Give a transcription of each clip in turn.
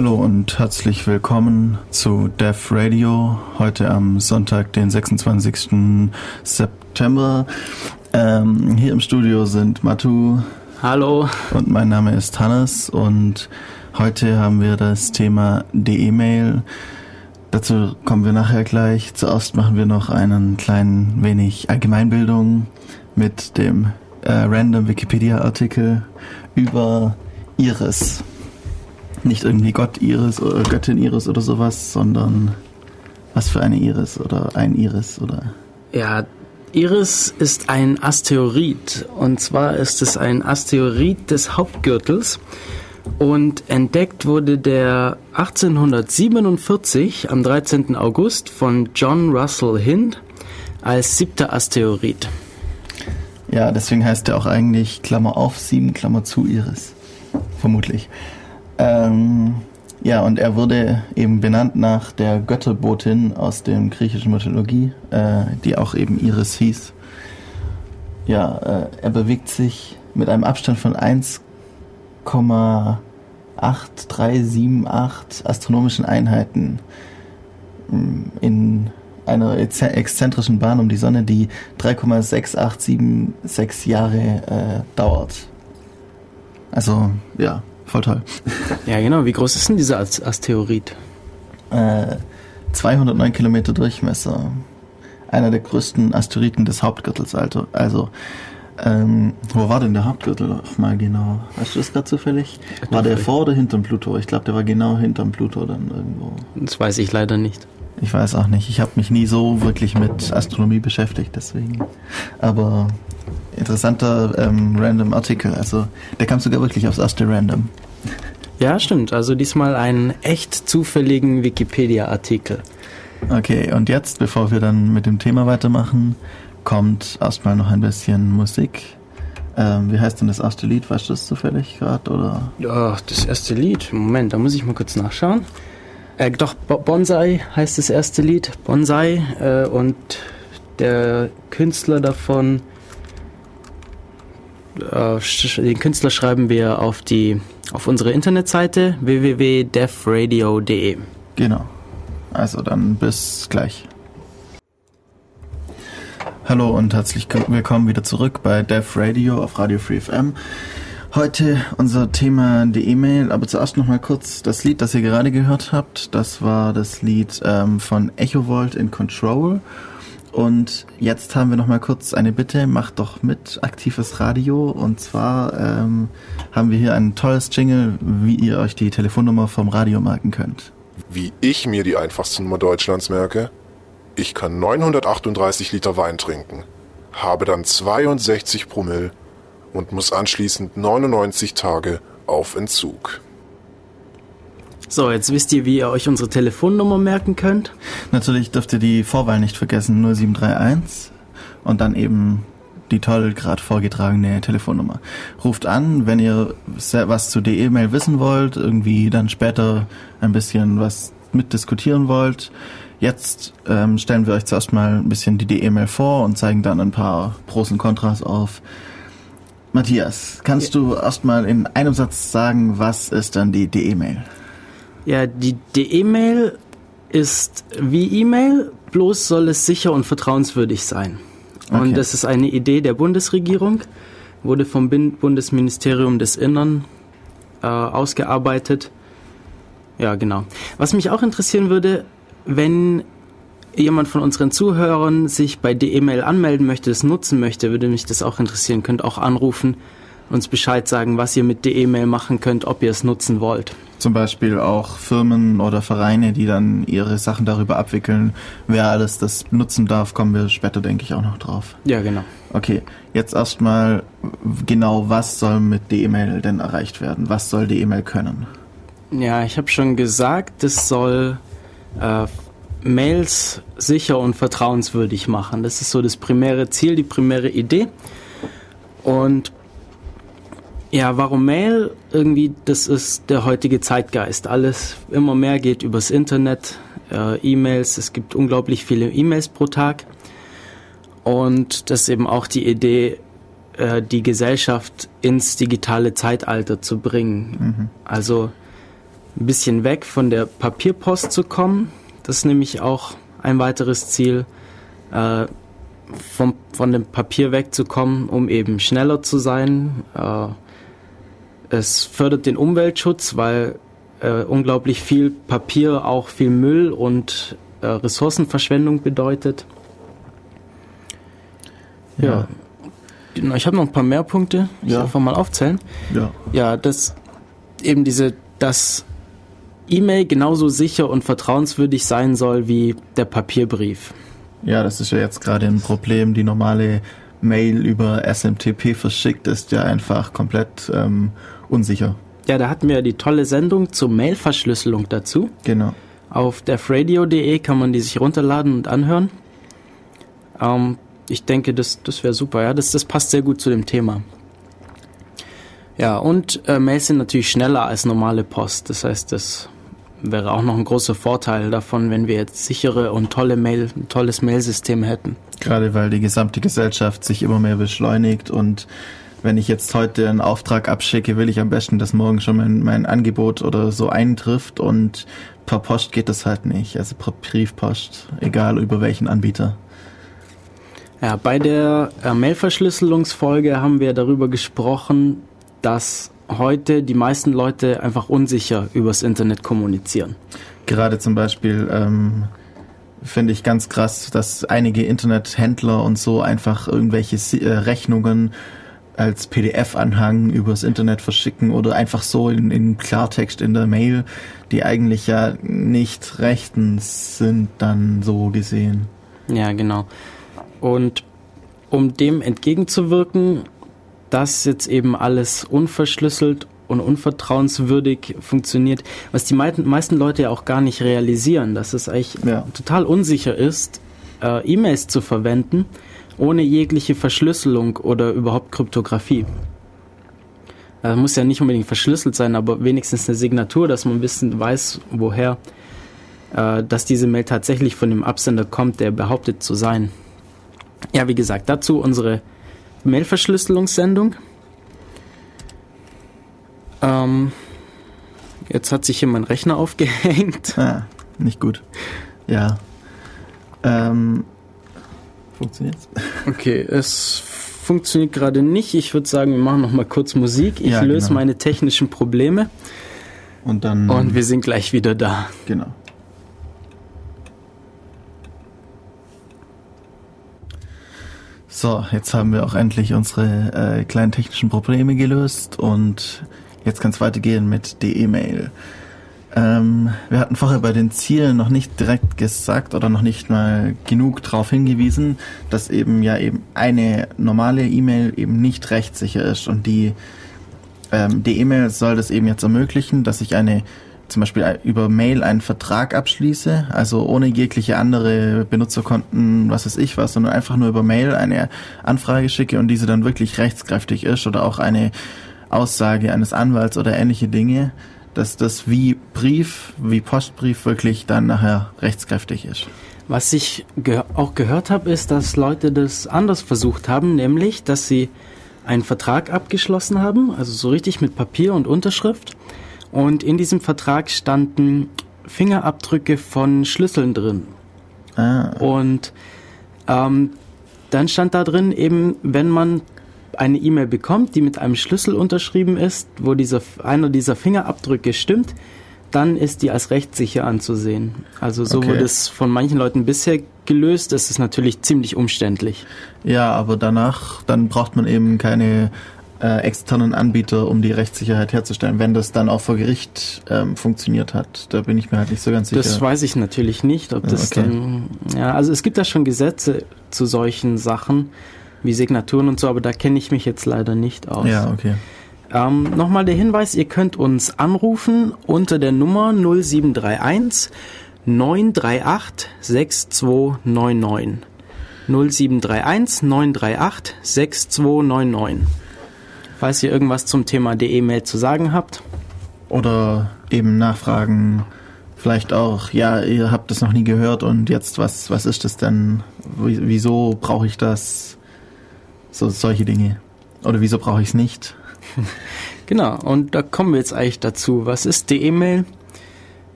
Hallo und herzlich willkommen zu Dev Radio. Heute am Sonntag, den 26. September. Ähm, hier im Studio sind Matu. Hallo. Und mein Name ist Hannes und heute haben wir das Thema die E-Mail. Dazu kommen wir nachher gleich. Zuerst machen wir noch einen kleinen wenig Allgemeinbildung mit dem äh, random Wikipedia-Artikel über Iris. Nicht irgendwie Gott Iris oder Göttin Iris oder sowas, sondern was für eine Iris oder ein Iris oder. Ja, Iris ist ein Asteroid. Und zwar ist es ein Asteroid des Hauptgürtels. Und entdeckt wurde der 1847 am 13. August von John Russell Hind als siebter Asteroid. Ja, deswegen heißt er auch eigentlich Klammer auf 7, Klammer zu Iris. Vermutlich. Ähm, ja, und er wurde eben benannt nach der Götterbotin aus der griechischen Mythologie, äh, die auch eben Iris hieß. Ja, äh, er bewegt sich mit einem Abstand von 1,8378 astronomischen Einheiten mm, in einer exzentrischen Bahn um die Sonne, die 3,6876 Jahre äh, dauert. Also, ja, voll toll. Ja, genau. Wie groß ist denn dieser Asteroid? Äh, 209 Kilometer Durchmesser. Einer der größten Asteroiden des Hauptgürtels, also. also ähm, wo war denn der Hauptgürtel auch mal genau? Weißt du das gerade zufällig? War der vor oder hinterm Pluto? Ich glaube, der war genau hinterm Pluto dann irgendwo. Das weiß ich leider nicht. Ich weiß auch nicht. Ich habe mich nie so wirklich mit Astronomie beschäftigt, deswegen. Aber interessanter ähm, random Artikel. Also der kam sogar wirklich aufs erste Random. Ja, stimmt. Also diesmal einen echt zufälligen Wikipedia-Artikel. Okay, und jetzt, bevor wir dann mit dem Thema weitermachen, kommt erstmal noch ein bisschen Musik. Ähm, wie heißt denn das erste Lied? Weißt du das zufällig gerade? Oder? Ja, das erste Lied. Moment, da muss ich mal kurz nachschauen. Äh, doch, Bonsai heißt das erste Lied. Bonsai. Äh, und der Künstler davon den Künstler schreiben wir auf die auf unsere Internetseite www.defradio.de. Genau. Also dann bis gleich. Hallo und herzlich willkommen wieder zurück bei Def Radio auf Radio Free FM. Heute unser Thema die E-Mail, aber zuerst noch mal kurz das Lied, das ihr gerade gehört habt. Das war das Lied ähm, von Echo Volt in Control und jetzt haben wir noch mal kurz eine Bitte, macht doch mit aktives Radio. Und zwar ähm, haben wir hier ein tolles Jingle, wie ihr euch die Telefonnummer vom Radio merken könnt. Wie ich mir die einfachste Nummer Deutschlands merke? Ich kann 938 Liter Wein trinken, habe dann 62 Promille und muss anschließend 99 Tage auf Entzug. So, jetzt wisst ihr, wie ihr euch unsere Telefonnummer merken könnt. Natürlich dürft ihr die Vorwahl nicht vergessen, 0731 und dann eben die toll gerade vorgetragene Telefonnummer. Ruft an, wenn ihr was zu der E-Mail wissen wollt, irgendwie dann später ein bisschen was mitdiskutieren wollt. Jetzt ähm, stellen wir euch zuerst mal ein bisschen die E-Mail vor und zeigen dann ein paar Pros und Kontras auf. Matthias, kannst ja. du erstmal in einem Satz sagen, was ist dann die E-Mail? Ja, die E-Mail ist wie E-Mail, bloß soll es sicher und vertrauenswürdig sein. Okay. Und das ist eine Idee der Bundesregierung, wurde vom Bundesministerium des Innern äh, ausgearbeitet. Ja, genau. Was mich auch interessieren würde, wenn jemand von unseren Zuhörern sich bei der E-Mail anmelden möchte, es nutzen möchte, würde mich das auch interessieren. Könnt auch anrufen, uns Bescheid sagen, was ihr mit der E-Mail machen könnt, ob ihr es nutzen wollt zum Beispiel auch Firmen oder Vereine, die dann ihre Sachen darüber abwickeln. Wer alles das nutzen darf, kommen wir später, denke ich, auch noch drauf. Ja, genau. Okay, jetzt erstmal genau, was soll mit der E-Mail denn erreicht werden? Was soll die E-Mail können? Ja, ich habe schon gesagt, es soll äh, Mails sicher und vertrauenswürdig machen. Das ist so das primäre Ziel, die primäre Idee. Und ja, warum Mail? Irgendwie, das ist der heutige Zeitgeist. Alles immer mehr geht übers Internet, äh, E-Mails. Es gibt unglaublich viele E-Mails pro Tag. Und das ist eben auch die Idee, äh, die Gesellschaft ins digitale Zeitalter zu bringen. Mhm. Also ein bisschen weg von der Papierpost zu kommen. Das ist nämlich auch ein weiteres Ziel, äh, vom, von dem Papier wegzukommen, um eben schneller zu sein. Äh, es fördert den Umweltschutz, weil äh, unglaublich viel Papier auch viel Müll und äh, Ressourcenverschwendung bedeutet. Ja. ja. Genau, ich habe noch ein paar mehr Punkte. Ich ja. einfach mal aufzählen. Ja. Ja, das eben diese, dass E-Mail genauso sicher und vertrauenswürdig sein soll wie der Papierbrief. Ja, das ist ja jetzt gerade ein Problem. Die normale Mail über SMTP verschickt ist ja einfach komplett ähm, unsicher. Ja, da hatten wir die tolle Sendung zur Mailverschlüsselung dazu. Genau. Auf defradio.de kann man die sich runterladen und anhören. Ähm, ich denke, das, das wäre super. Ja, das, das passt sehr gut zu dem Thema. Ja, und äh, Mails sind natürlich schneller als normale Post. Das heißt, das wäre auch noch ein großer Vorteil davon, wenn wir jetzt sichere und tolle Mail, ein tolles Mailsystem hätten. Gerade weil die gesamte Gesellschaft sich immer mehr beschleunigt und wenn ich jetzt heute einen Auftrag abschicke, will ich am besten, dass morgen schon mein, mein Angebot oder so eintrifft und per Post geht das halt nicht. Also per Briefpost, egal über welchen Anbieter. Ja, bei der äh, Mailverschlüsselungsfolge haben wir darüber gesprochen, dass heute die meisten Leute einfach unsicher übers Internet kommunizieren. Gerade zum Beispiel ähm, finde ich ganz krass, dass einige Internethändler und so einfach irgendwelche äh, Rechnungen als PDF-Anhang übers Internet verschicken oder einfach so in, in Klartext in der Mail, die eigentlich ja nicht rechtens sind, dann so gesehen. Ja, genau. Und um dem entgegenzuwirken, dass jetzt eben alles unverschlüsselt und unvertrauenswürdig funktioniert, was die meisten Leute ja auch gar nicht realisieren, dass es eigentlich ja. total unsicher ist, äh, E-Mails zu verwenden, ohne jegliche Verschlüsselung oder überhaupt Kryptographie. Das muss ja nicht unbedingt verschlüsselt sein, aber wenigstens eine Signatur, dass man bisschen weiß, woher, äh, dass diese Mail tatsächlich von dem Absender kommt, der behauptet zu sein. Ja, wie gesagt, dazu unsere Mailverschlüsselungssendung. Ähm, jetzt hat sich hier mein Rechner aufgehängt. Ah, nicht gut. Ja. Ähm, funktioniert's? Okay, es funktioniert gerade nicht. Ich würde sagen, wir machen noch mal kurz Musik. Ich ja, löse genau. meine technischen Probleme. Und dann. Und wir sind gleich wieder da. Genau. So, jetzt haben wir auch endlich unsere äh, kleinen technischen Probleme gelöst und jetzt kann es weitergehen mit der E-Mail. Ähm, wir hatten vorher bei den Zielen noch nicht direkt gesagt oder noch nicht mal genug darauf hingewiesen, dass eben ja eben eine normale E-Mail eben nicht rechtssicher ist. Und die ähm, die E-Mail soll das eben jetzt ermöglichen, dass ich eine zum Beispiel über Mail einen Vertrag abschließe, also ohne jegliche andere Benutzerkonten, was weiß ich was, sondern einfach nur über Mail eine Anfrage schicke und diese dann wirklich rechtskräftig ist oder auch eine Aussage eines Anwalts oder ähnliche Dinge, dass das wie Brief, wie Postbrief wirklich dann nachher rechtskräftig ist. Was ich ge auch gehört habe, ist, dass Leute das anders versucht haben, nämlich, dass sie einen Vertrag abgeschlossen haben, also so richtig mit Papier und Unterschrift und in diesem Vertrag standen Fingerabdrücke von Schlüsseln drin. Ah. Und ähm, dann stand da drin eben, wenn man eine E-Mail bekommt, die mit einem Schlüssel unterschrieben ist, wo dieser, einer dieser Fingerabdrücke stimmt, dann ist die als rechtssicher anzusehen. Also so okay. wurde es von manchen Leuten bisher gelöst. Das ist natürlich ziemlich umständlich. Ja, aber danach, dann braucht man eben keine äh, externen Anbieter, um die Rechtssicherheit herzustellen, wenn das dann auch vor Gericht ähm, funktioniert hat. Da bin ich mir halt nicht so ganz sicher. Das weiß ich natürlich nicht, ob das okay. dann. Ja, also es gibt da schon Gesetze zu solchen Sachen wie Signaturen und so, aber da kenne ich mich jetzt leider nicht aus. Ja, okay. Ähm, Nochmal der Hinweis, ihr könnt uns anrufen unter der Nummer 0731 938 6299. 0731 938 6299 falls ihr irgendwas zum Thema der E-Mail zu sagen habt. Oder eben nachfragen, vielleicht auch, ja, ihr habt das noch nie gehört und jetzt, was, was ist das denn? Wieso brauche ich das? So solche Dinge. Oder wieso brauche ich es nicht? genau, und da kommen wir jetzt eigentlich dazu. Was ist die E-Mail?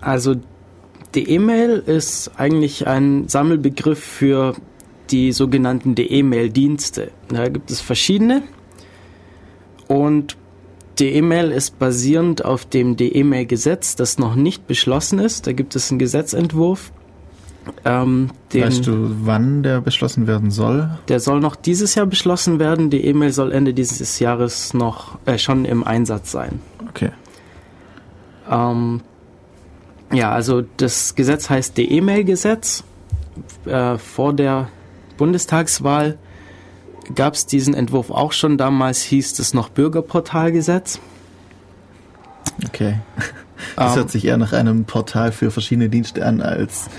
Also die E-Mail ist eigentlich ein Sammelbegriff für die sogenannten DE-Mail-Dienste. Da gibt es verschiedene. Und die E-Mail ist basierend auf dem DE-Mail-Gesetz, das noch nicht beschlossen ist. Da gibt es einen Gesetzentwurf. Ähm, den, weißt du, wann der beschlossen werden soll? Der soll noch dieses Jahr beschlossen werden. Die E-Mail soll Ende dieses Jahres noch äh, schon im Einsatz sein. Okay. Ähm, ja, also das Gesetz heißt DE-Mail-Gesetz. Äh, vor der Bundestagswahl gab es diesen Entwurf auch schon. Damals hieß es noch Bürgerportalgesetz. Okay. Das um, hört sich eher nach einem Portal für verschiedene Dienste an als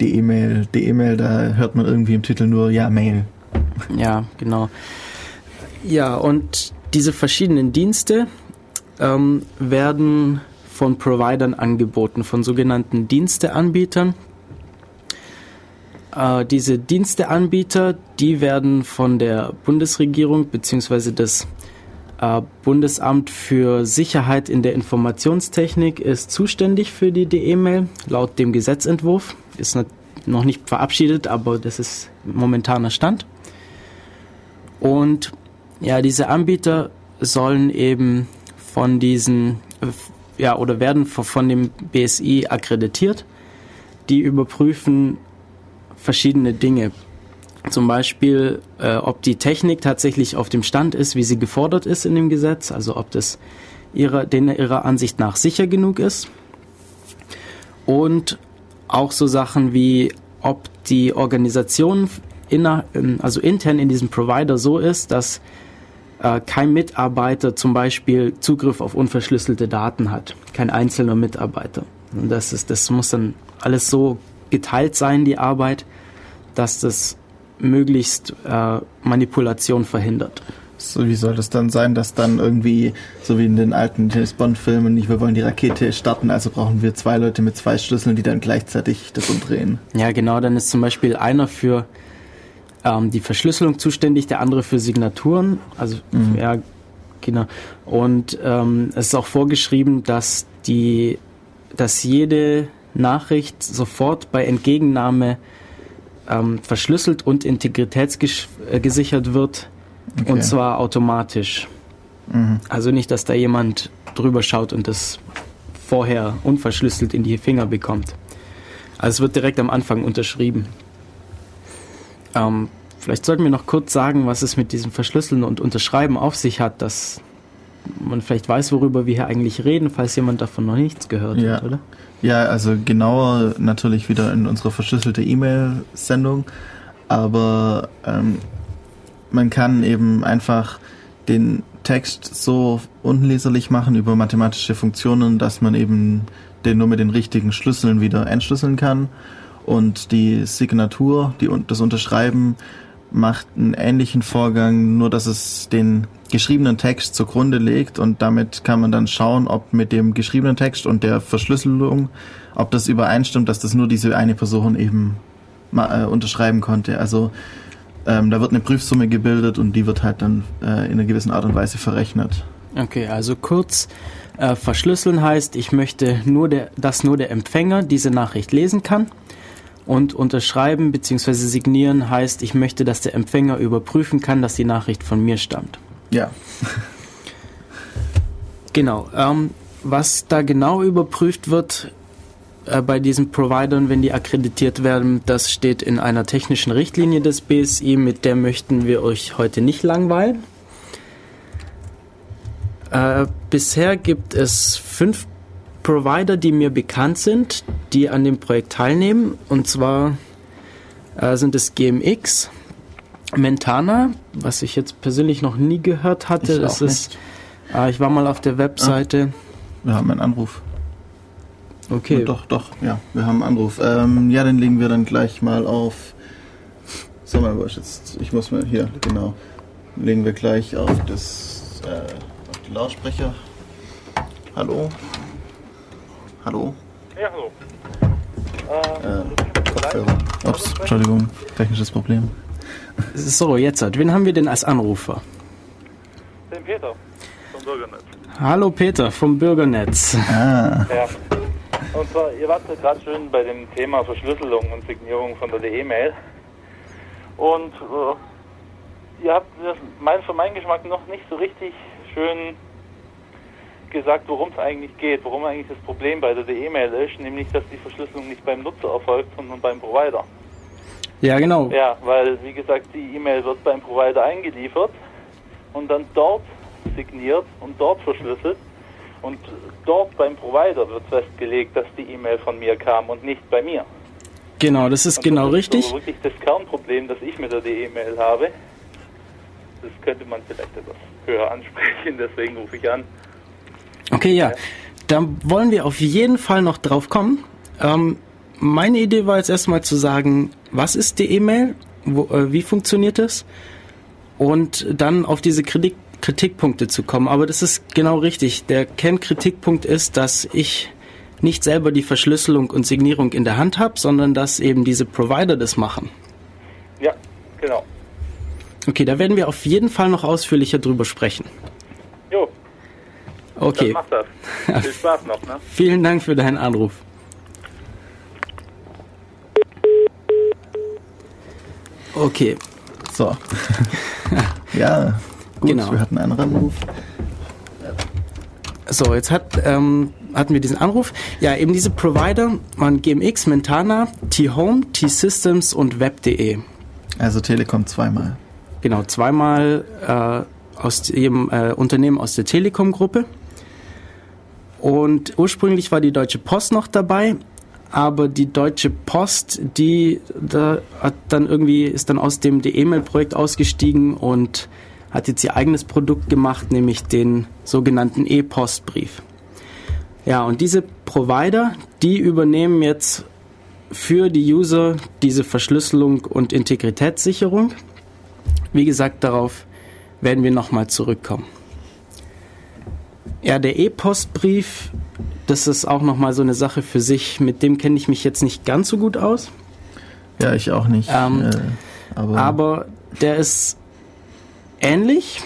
die E-Mail. Die E-Mail, da hört man irgendwie im Titel nur ja Mail. Ja, genau. Ja, und diese verschiedenen Dienste ähm, werden von Providern angeboten, von sogenannten Diensteanbietern. Äh, diese Diensteanbieter, die werden von der Bundesregierung bzw. äh, Bundesamt für Sicherheit in der Informationstechnik ist zuständig für die DE-Mail laut dem Gesetzentwurf. Ist noch nicht verabschiedet, aber das ist momentaner Stand. Und ja, diese Anbieter sollen eben von diesen, äh, ja, oder werden von dem BSI akkreditiert. Die überprüfen verschiedene Dinge. Zum Beispiel, äh, ob die Technik tatsächlich auf dem Stand ist, wie sie gefordert ist in dem Gesetz, also ob das ihrer, denen ihrer Ansicht nach sicher genug ist. Und auch so Sachen wie, ob die Organisation inner, ähm, also intern in diesem Provider so ist, dass äh, kein Mitarbeiter zum Beispiel Zugriff auf unverschlüsselte Daten hat, kein einzelner Mitarbeiter. Und das ist, das muss dann alles so geteilt sein, die Arbeit, dass das möglichst äh, Manipulation verhindert. So, wie soll das dann sein, dass dann irgendwie, so wie in den alten James Bond-Filmen, nicht, wir wollen die Rakete starten, also brauchen wir zwei Leute mit zwei Schlüsseln, die dann gleichzeitig das umdrehen? Ja, genau, dann ist zum Beispiel einer für ähm, die Verschlüsselung zuständig, der andere für Signaturen. Also, mhm. ja, genau. Und ähm, es ist auch vorgeschrieben, dass die, dass jede Nachricht sofort bei Entgegennahme ähm, verschlüsselt und integritätsgesichert wird. Okay. Und zwar automatisch. Mhm. Also nicht, dass da jemand drüber schaut und das vorher unverschlüsselt in die Finger bekommt. Also es wird direkt am Anfang unterschrieben. Ähm, vielleicht sollten wir noch kurz sagen, was es mit diesem Verschlüsseln und Unterschreiben auf sich hat, dass man vielleicht weiß, worüber wir hier eigentlich reden, falls jemand davon noch nichts gehört ja. hat, oder? Ja, also genauer natürlich wieder in unsere verschlüsselte E-Mail-Sendung, aber ähm, man kann eben einfach den Text so unleserlich machen über mathematische Funktionen, dass man eben den nur mit den richtigen Schlüsseln wieder entschlüsseln kann und die Signatur, die das Unterschreiben macht einen ähnlichen Vorgang, nur dass es den geschriebenen Text zugrunde legt und damit kann man dann schauen, ob mit dem geschriebenen Text und der Verschlüsselung, ob das übereinstimmt, dass das nur diese eine Person eben mal, äh, unterschreiben konnte. Also ähm, da wird eine Prüfsumme gebildet und die wird halt dann äh, in einer gewissen Art und Weise verrechnet. Okay, also kurz, äh, verschlüsseln heißt, ich möchte nur der, dass nur der Empfänger diese Nachricht lesen kann. Und unterschreiben bzw. signieren heißt, ich möchte, dass der Empfänger überprüfen kann, dass die Nachricht von mir stammt. Ja. genau. Ähm, was da genau überprüft wird äh, bei diesen Providern, wenn die akkreditiert werden, das steht in einer technischen Richtlinie des BSI, mit der möchten wir euch heute nicht langweilen. Äh, bisher gibt es fünf Provider, die mir bekannt sind, die an dem Projekt teilnehmen. Und zwar äh, sind es GMX, Mentana, was ich jetzt persönlich noch nie gehört hatte. Ich das ist, äh, ich war mal auf der Webseite. Ah, wir haben einen Anruf. Okay. Ja, doch, doch, ja, wir haben einen Anruf. Ähm, ja, den legen wir dann gleich mal auf. Sag mal, jetzt? Ich muss mal hier, genau. Legen wir gleich auf das äh, auf die Lautsprecher. Hallo? Hallo? Ja, hallo. Äh, Kopfhörer. Ups, Entschuldigung, technisches Problem. So, jetzt, wen haben wir denn als Anrufer? Den Peter vom Bürgernetz. Hallo Peter vom Bürgernetz. Ah. Ja. Und zwar, ihr wart ja gerade schön bei dem Thema Verschlüsselung und Signierung von der E-Mail. Und äh, ihr habt das mein, für meinen Geschmack noch nicht so richtig schön gesagt, worum es eigentlich geht, worum eigentlich das Problem bei der E-Mail ist, nämlich dass die Verschlüsselung nicht beim Nutzer erfolgt, sondern beim Provider. Ja, genau. Ja, weil wie gesagt, die E-Mail wird beim Provider eingeliefert und dann dort signiert und dort verschlüsselt. Und dort beim Provider wird festgelegt, dass die E-Mail von mir kam und nicht bei mir. Genau, das ist und genau das richtig. Ist so wirklich das Kernproblem, das ich mit der E-Mail habe. Das könnte man vielleicht etwas höher ansprechen, deswegen rufe ich an. Okay, ja. Da wollen wir auf jeden Fall noch drauf kommen. Ähm, meine Idee war jetzt erstmal zu sagen, was ist die E-Mail? Äh, wie funktioniert es? Und dann auf diese Kritik, Kritikpunkte zu kommen. Aber das ist genau richtig. Der Kernkritikpunkt ist, dass ich nicht selber die Verschlüsselung und Signierung in der Hand habe, sondern dass eben diese Provider das machen. Ja, genau. Okay, da werden wir auf jeden Fall noch ausführlicher drüber sprechen. Okay. Dann mach das. Viel Spaß noch, ne? Vielen Dank für deinen Anruf. Okay. So. ja, gut, Genau. wir hatten einen Anruf. So, jetzt hat, ähm, hatten wir diesen Anruf. Ja, eben diese Provider waren GMX, Mentana, T-Home, T-Systems und Web.de. Also Telekom zweimal. Genau, zweimal äh, aus dem äh, Unternehmen aus der Telekom-Gruppe. Und ursprünglich war die Deutsche Post noch dabei, aber die Deutsche Post, die da hat dann irgendwie ist dann aus dem E-Mail-Projekt ausgestiegen und hat jetzt ihr eigenes Produkt gemacht, nämlich den sogenannten E-Postbrief. Ja, und diese Provider, die übernehmen jetzt für die User diese Verschlüsselung und Integritätssicherung. Wie gesagt, darauf werden wir nochmal zurückkommen. Ja, der E-Postbrief, das ist auch nochmal so eine Sache für sich. Mit dem kenne ich mich jetzt nicht ganz so gut aus. Ja, ich auch nicht. Ähm, äh, aber, Aber der ist ähnlich.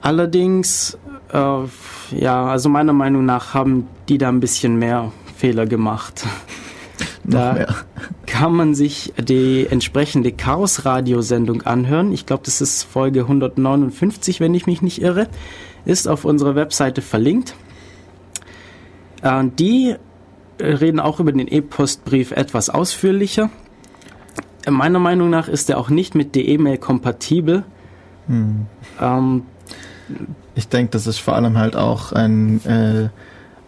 Allerdings, äh, ja, also meiner Meinung nach haben die da ein bisschen mehr Fehler gemacht. noch da- mehr. kann man sich die entsprechende Chaos-Radiosendung anhören. Ich glaube, das ist Folge 159, wenn ich mich nicht irre. Ist auf unserer Webseite verlinkt. Äh, die reden auch über den E-Postbrief etwas ausführlicher. Äh, Meiner Meinung nach ist er auch nicht mit der E-Mail kompatibel. Ähm, Ich denke, das ist vor allem halt auch ein, äh,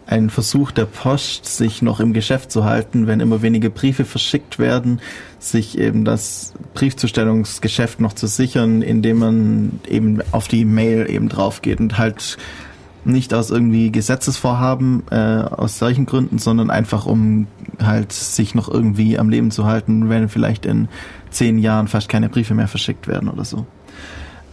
ein Versuch der Post, sich noch im Geschäft zu halten, wenn immer weniger Briefe verschickt werden, sich eben das Briefzustellungsgeschäft noch zu sichern, indem man eben auf die Mail eben drauf geht und halt nicht aus irgendwie Gesetzesvorhaben äh, aus solchen Gründen, sondern einfach um halt sich noch irgendwie am Leben zu halten, wenn vielleicht in zehn Jahren fast keine Briefe mehr verschickt werden oder so.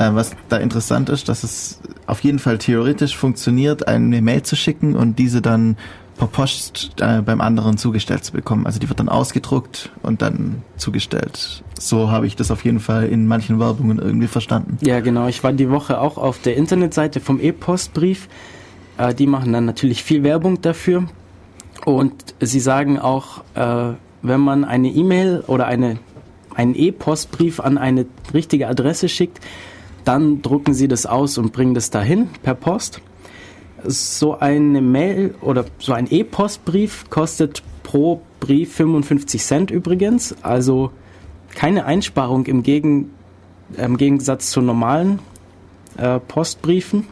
Äh, was da interessant ist, dass es auf jeden Fall theoretisch funktioniert, eine Mail zu schicken und diese dann per Post äh, beim anderen zugestellt zu bekommen. Also die wird dann ausgedruckt und dann zugestellt. So habe ich das auf jeden Fall in manchen Werbungen irgendwie verstanden. Ja, genau. Ich war die Woche auch auf der Internetseite vom E-Postbrief. Äh, die machen dann natürlich viel Werbung dafür. Und sie sagen auch, äh, wenn man eine E-Mail oder eine, einen E-Postbrief an eine richtige Adresse schickt, dann drucken sie das aus und bringen das dahin per Post. So eine Mail oder so ein E-Postbrief kostet pro Brief 55 Cent übrigens. Also keine Einsparung im, Gegen, im Gegensatz zu normalen äh, Postbriefen.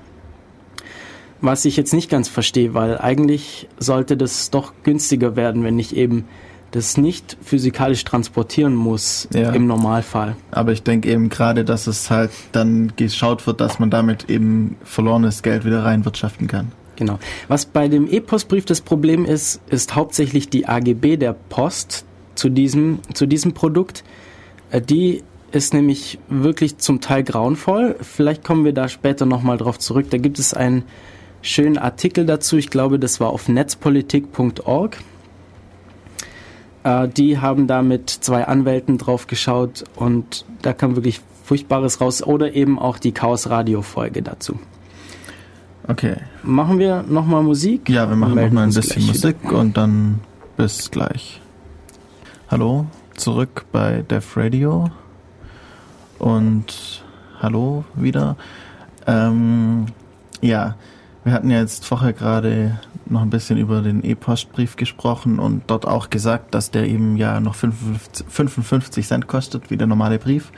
Was ich jetzt nicht ganz verstehe, weil eigentlich sollte das doch günstiger werden, wenn ich eben das nicht physikalisch transportieren muss Ja. im Normalfall. Aber ich denke eben gerade, dass es halt dann geschaut wird, dass man damit eben verlorenes Geld wieder reinwirtschaften kann. Genau. Was bei dem E-Postbrief das Problem ist, ist hauptsächlich die AGB der Post zu diesem, zu diesem Produkt. Äh, Die ist nämlich wirklich zum Teil grauenvoll. Vielleicht kommen wir da später nochmal drauf zurück. Da gibt es einen schönen Artikel dazu. Ich glaube, das war auf netzpolitik.org. Äh, Die haben da mit zwei Anwälten drauf geschaut und da kam wirklich Furchtbares raus. Oder eben auch die Chaos-Radio-Folge dazu. Okay. Machen wir nochmal Musik? Ja, wir machen Melden noch mal ein bisschen gleich wieder. Musik und dann bis gleich. Hallo, zurück bei Def Radio und hallo wieder. Ähm, ja, wir hatten ja jetzt vorher gerade noch ein bisschen über den E-Postbrief gesprochen und dort auch gesagt, dass der eben ja noch 55, 55 Cent kostet, wie der normale Brief.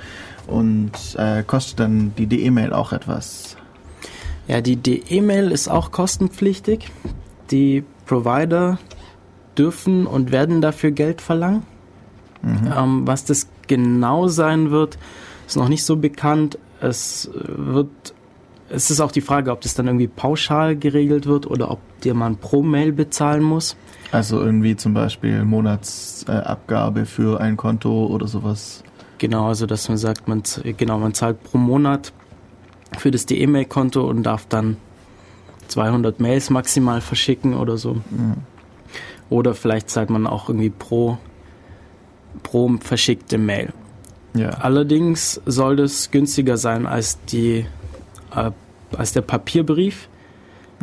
Und äh, kostet dann die E-Mail auch etwas. Ja, die E-Mail ist auch kostenpflichtig. Die Provider dürfen und werden dafür Geld verlangen. Ähm, was das genau sein wird, ist noch nicht so bekannt. Es wird, es ist auch die Frage, ob das dann irgendwie pauschal geregelt wird oder ob dir man pro Mail bezahlen muss. Also irgendwie zum Beispiel Monatsabgabe Abgabe für ein Konto oder sowas. Genau, also dass man sagt, man genau, man zahlt pro Monat für das E-Mail-Konto und darf dann 200 Mails maximal verschicken oder so. Oder vielleicht zahlt man auch irgendwie pro pro verschickte Mail. Ja. Allerdings soll das günstiger sein als die äh, als der Papierbrief.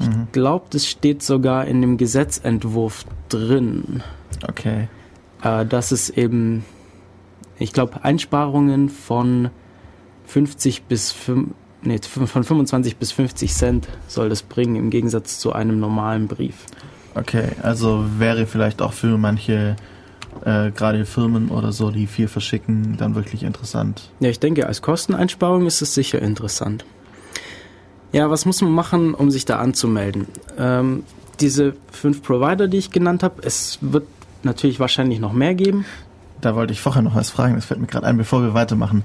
Ich glaube, das steht sogar in dem Gesetzentwurf drin, Okay. äh, dass es eben, ich glaube, Einsparungen von 50 bis 5, nee, von 25 bis 50 Cent soll das bringen im Gegensatz zu einem normalen Brief. Okay, also wäre vielleicht auch für manche, äh, gerade Firmen oder so, die viel verschicken, dann wirklich interessant. Ja, ich denke, als Kosteneinsparung ist es sicher interessant. Ja, was muss man machen, um sich da anzumelden? Ähm, diese fünf Provider, die ich genannt habe, es wird natürlich wahrscheinlich noch mehr geben. Da wollte ich vorher noch was fragen, das fällt mir gerade ein, bevor wir weitermachen.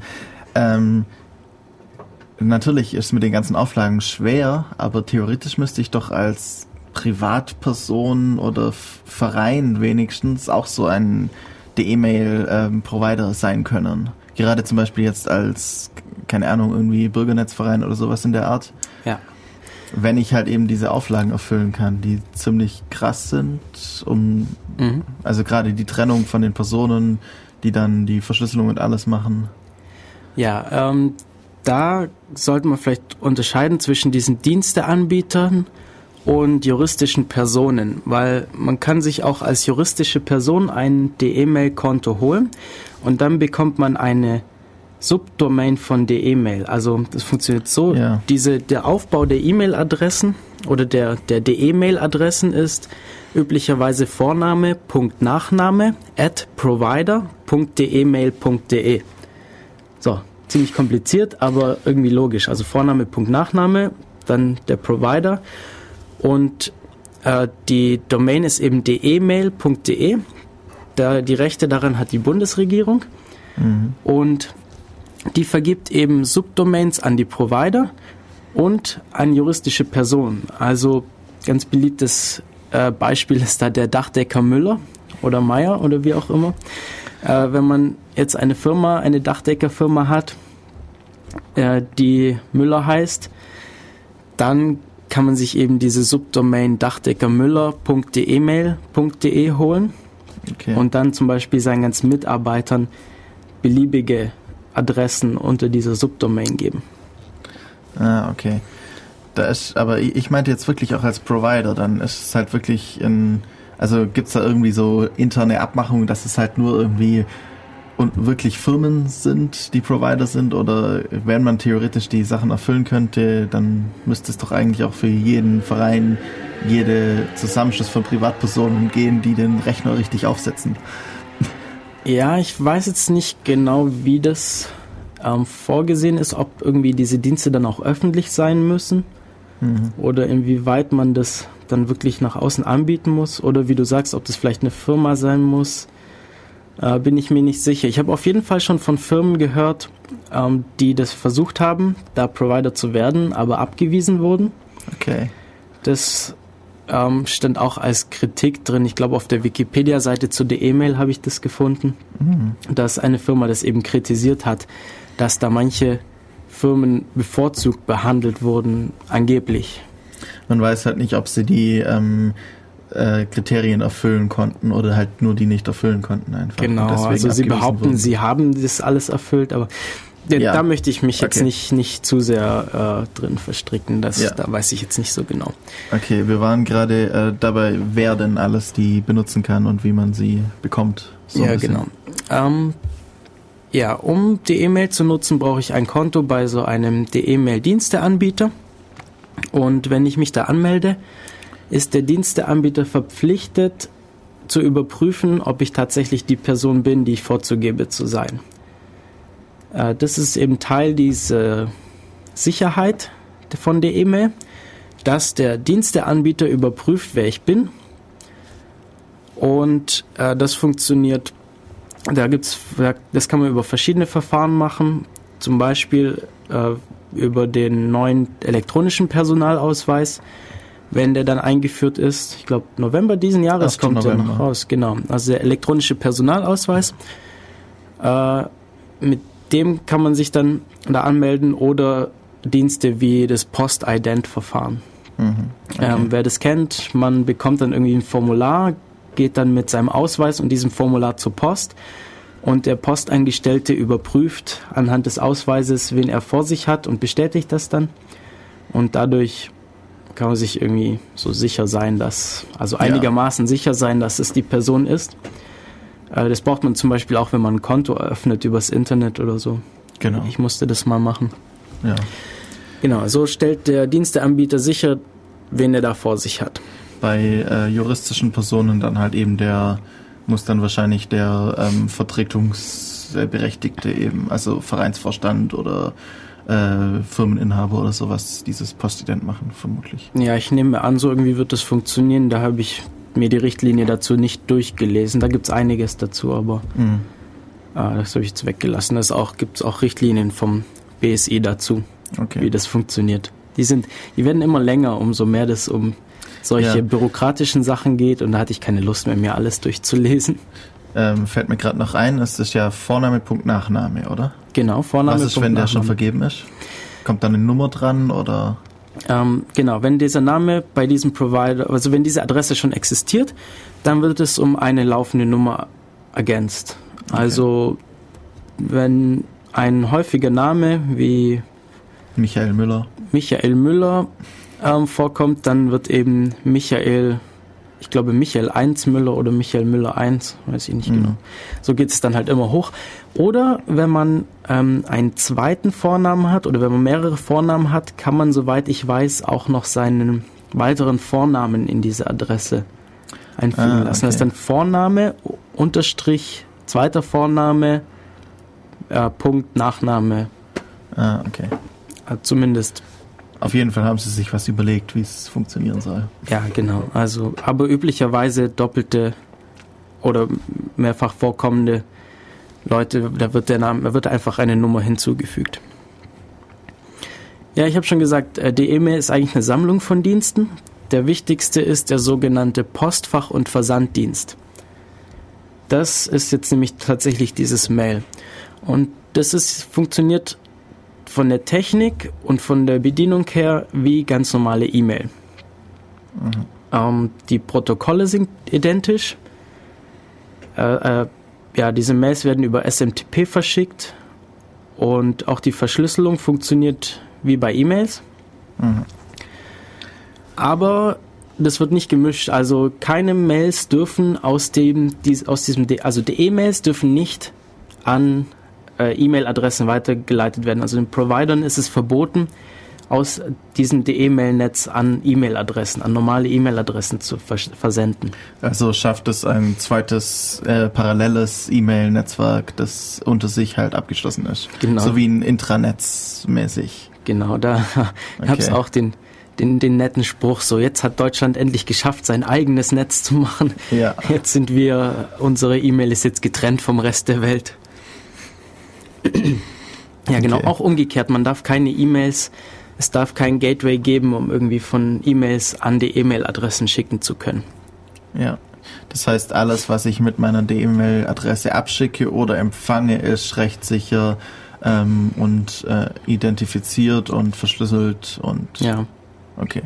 Ähm, natürlich ist mit den ganzen Auflagen schwer, aber theoretisch müsste ich doch als Privatperson oder Verein wenigstens auch so ein E-Mail-Provider sein können. Gerade zum Beispiel jetzt als, keine Ahnung, irgendwie Bürgernetzverein oder sowas in der Art. Ja. Wenn ich halt eben diese Auflagen erfüllen kann, die ziemlich krass sind, um Mhm. also gerade die Trennung von den Personen, die dann die Verschlüsselung und alles machen. Ja, ähm, da sollte man vielleicht unterscheiden zwischen diesen Diensteanbietern und juristischen Personen, weil man kann sich auch als juristische Person ein DE-Mail-Konto holen und dann bekommt man eine Subdomain von DE-Mail. Also das funktioniert so, Ja. diese, der Aufbau der E-Mail-Adressen oder der, der DE-Mail-Adressen ist üblicherweise Vorname, Punkt Nachname, at provider.demail.de. So, ziemlich kompliziert, aber irgendwie logisch. Also Vorname, Punkt Nachname, dann der Provider und äh, die Domain ist eben demail.de. Da, die Rechte daran hat die Bundesregierung und die vergibt eben Subdomains an die Provider und an juristische Personen. Also ganz beliebtes äh, Beispiel ist da der Dachdecker Müller oder Meier oder wie auch immer. Äh, wenn man jetzt eine Firma, eine Dachdeckerfirma hat, äh, die Müller heißt, dann kann man sich eben diese Subdomain dachdeckermüller.demail.de holen Okay. und dann zum Beispiel seinen ganzen Mitarbeitern beliebige Adressen unter dieser Subdomain geben. ah, okay. Da ist, aber ich meinte jetzt wirklich auch als Provider, dann ist es halt wirklich in, also gibt's da irgendwie so interne Abmachungen, dass es halt nur irgendwie und wirklich Firmen sind, die Provider sind, oder wenn man theoretisch die Sachen erfüllen könnte, dann müsste es doch eigentlich auch für jeden Verein, jede Zusammenschluss von Privatpersonen gehen, die den Rechner richtig aufsetzen. Ja, ich weiß jetzt nicht genau, wie das ähm, vorgesehen ist, ob irgendwie diese Dienste dann auch öffentlich sein müssen oder inwieweit man das dann wirklich nach außen anbieten muss oder wie du sagst, ob das vielleicht eine Firma sein muss, äh, bin ich mir nicht sicher. Ich habe auf jeden Fall schon von Firmen gehört, ähm, die das versucht haben, da Provider zu werden, aber abgewiesen wurden. Okay. Das ähm, stand auch als Kritik drin. Ich glaube, auf der Wikipedia-Seite zu der E-Mail habe ich das gefunden, dass eine Firma das eben kritisiert hat, dass da manche Firmen bevorzugt behandelt wurden, angeblich. Man weiß halt nicht, ob sie die ähm, äh, Kriterien erfüllen konnten oder halt nur die nicht erfüllen konnten einfach. Genau, also sie behaupten, wurden. sie haben das alles erfüllt, aber Ja, ja. Da möchte ich mich jetzt okay. nicht, nicht zu sehr äh, drin verstricken. Das, ja. Da weiß ich jetzt nicht so genau. Okay, wir waren gerade äh, dabei, wer denn alles die benutzen kann und wie man sie bekommt. So ja, genau. Ähm, ja, um die E-Mail zu nutzen, brauche ich ein Konto bei so einem DE-Mail-Diensteanbieter. Und wenn ich mich da anmelde, ist der Diensteanbieter verpflichtet zu überprüfen, ob ich tatsächlich die Person bin, die ich vorzugebe zu sein. Äh, das ist eben Teil dieser Sicherheit von der E-Mail, dass der Diensteanbieter überprüft, wer ich bin. Und äh, das funktioniert, da gibt's, das kann man über verschiedene Verfahren machen, zum Beispiel äh, über den neuen elektronischen Personalausweis, wenn der dann eingeführt ist. Ich glaube, November diesen Jahres kommt der noch raus, genau. Also der elektronische Personalausweis. Äh, mit dem kann man sich dann da anmelden oder Dienste wie das Post-Ident-Verfahren. Mhm. Okay. Ähm, wer das kennt, man bekommt dann irgendwie ein Formular, geht dann mit seinem Ausweis und diesem Formular zur Post und der Postangestellte überprüft anhand des Ausweises, wen er vor sich hat und bestätigt das dann. Und dadurch kann man sich irgendwie so sicher sein, dass, also einigermaßen ja. sicher sein, dass es die Person ist. Äh, das braucht man zum Beispiel auch, wenn man ein Konto eröffnet übers Internet oder so. Genau. Ich musste das mal machen. Ja. Genau, so stellt der Diensteanbieter sicher, wen er da vor sich hat. Bei äh, juristischen Personen dann halt eben der, muss dann wahrscheinlich der ähm, Vertretungsberechtigte eben, also Vereinsvorstand oder äh, Firmeninhaber oder sowas, dieses Postident machen, vermutlich. Ja, ich nehme an, so irgendwie wird das funktionieren. Da habe ich mir die Richtlinie dazu nicht durchgelesen. Da gibt es einiges dazu, aber mhm. äh, das habe ich jetzt weggelassen. Es gibt auch Richtlinien vom BSI dazu, okay. wie das funktioniert. Die sind, die werden immer länger, umso mehr das um solche ja. bürokratischen Sachen geht und da hatte ich keine Lust mehr, mir alles durchzulesen. Ähm, fällt mir gerade noch ein, ist das ja Vorname, Punkt, Nachname, oder? Genau, Vorname. Was ist, Punkt, wenn der Nachname. schon vergeben ist? Kommt dann eine Nummer dran oder? Ähm, genau, wenn dieser Name bei diesem Provider, also wenn diese Adresse schon existiert, dann wird es um eine laufende Nummer ergänzt. Okay. Also wenn ein häufiger Name wie Michael Müller, Michael Müller ähm, vorkommt, dann wird eben Michael ich glaube Michael 1 Müller oder Michael Müller 1, weiß ich nicht mhm. genau. So geht es dann halt immer hoch. Oder wenn man ähm, einen zweiten Vornamen hat oder wenn man mehrere Vornamen hat, kann man, soweit ich weiß, auch noch seinen weiteren Vornamen in diese Adresse einfügen ah, okay. lassen. Das ist dann Vorname, Unterstrich, zweiter Vorname, äh, Punkt, Nachname. Ah, okay. Äh, zumindest auf jeden Fall haben sie sich was überlegt, wie es funktionieren soll. Ja, genau. Also, aber üblicherweise doppelte oder mehrfach vorkommende Leute, da wird der Name, da wird einfach eine Nummer hinzugefügt. Ja, ich habe schon gesagt, äh, die E-Mail ist eigentlich eine Sammlung von Diensten. Der wichtigste ist der sogenannte Postfach- und Versanddienst. Das ist jetzt nämlich tatsächlich dieses Mail. Und das ist, funktioniert von der Technik und von der Bedienung her wie ganz normale E-Mail. Mhm. Ähm, die Protokolle sind identisch. Äh, äh, ja, diese Mails werden über SMTP verschickt und auch die Verschlüsselung funktioniert wie bei E-Mails. Mhm. Aber das wird nicht gemischt. Also keine Mails dürfen aus dem, aus diesem, also die E-Mails dürfen nicht an äh, E-Mail-Adressen weitergeleitet werden. Also den Providern ist es verboten, aus diesem DE-Mail-Netz an E-Mail-Adressen, an normale E-Mail-Adressen zu vers versenden. Also schafft es ein zweites äh, paralleles E-Mail-Netzwerk, das unter sich halt abgeschlossen ist. Genau. So wie ein Intranetz mäßig. Genau, da okay. gab es auch den, den, den netten Spruch, so jetzt hat Deutschland endlich geschafft, sein eigenes Netz zu machen. Ja. Jetzt sind wir, unsere E-Mail ist jetzt getrennt vom Rest der Welt. Ja, genau. Okay. Auch umgekehrt. Man darf keine E-Mails, es darf kein Gateway geben, um irgendwie von E-Mails an die E-Mail-Adressen schicken zu können. Ja. Das heißt, alles, was ich mit meiner E-Mail-Adresse abschicke oder empfange, ist rechtssicher ähm, und äh, identifiziert und verschlüsselt und. Ja. Okay.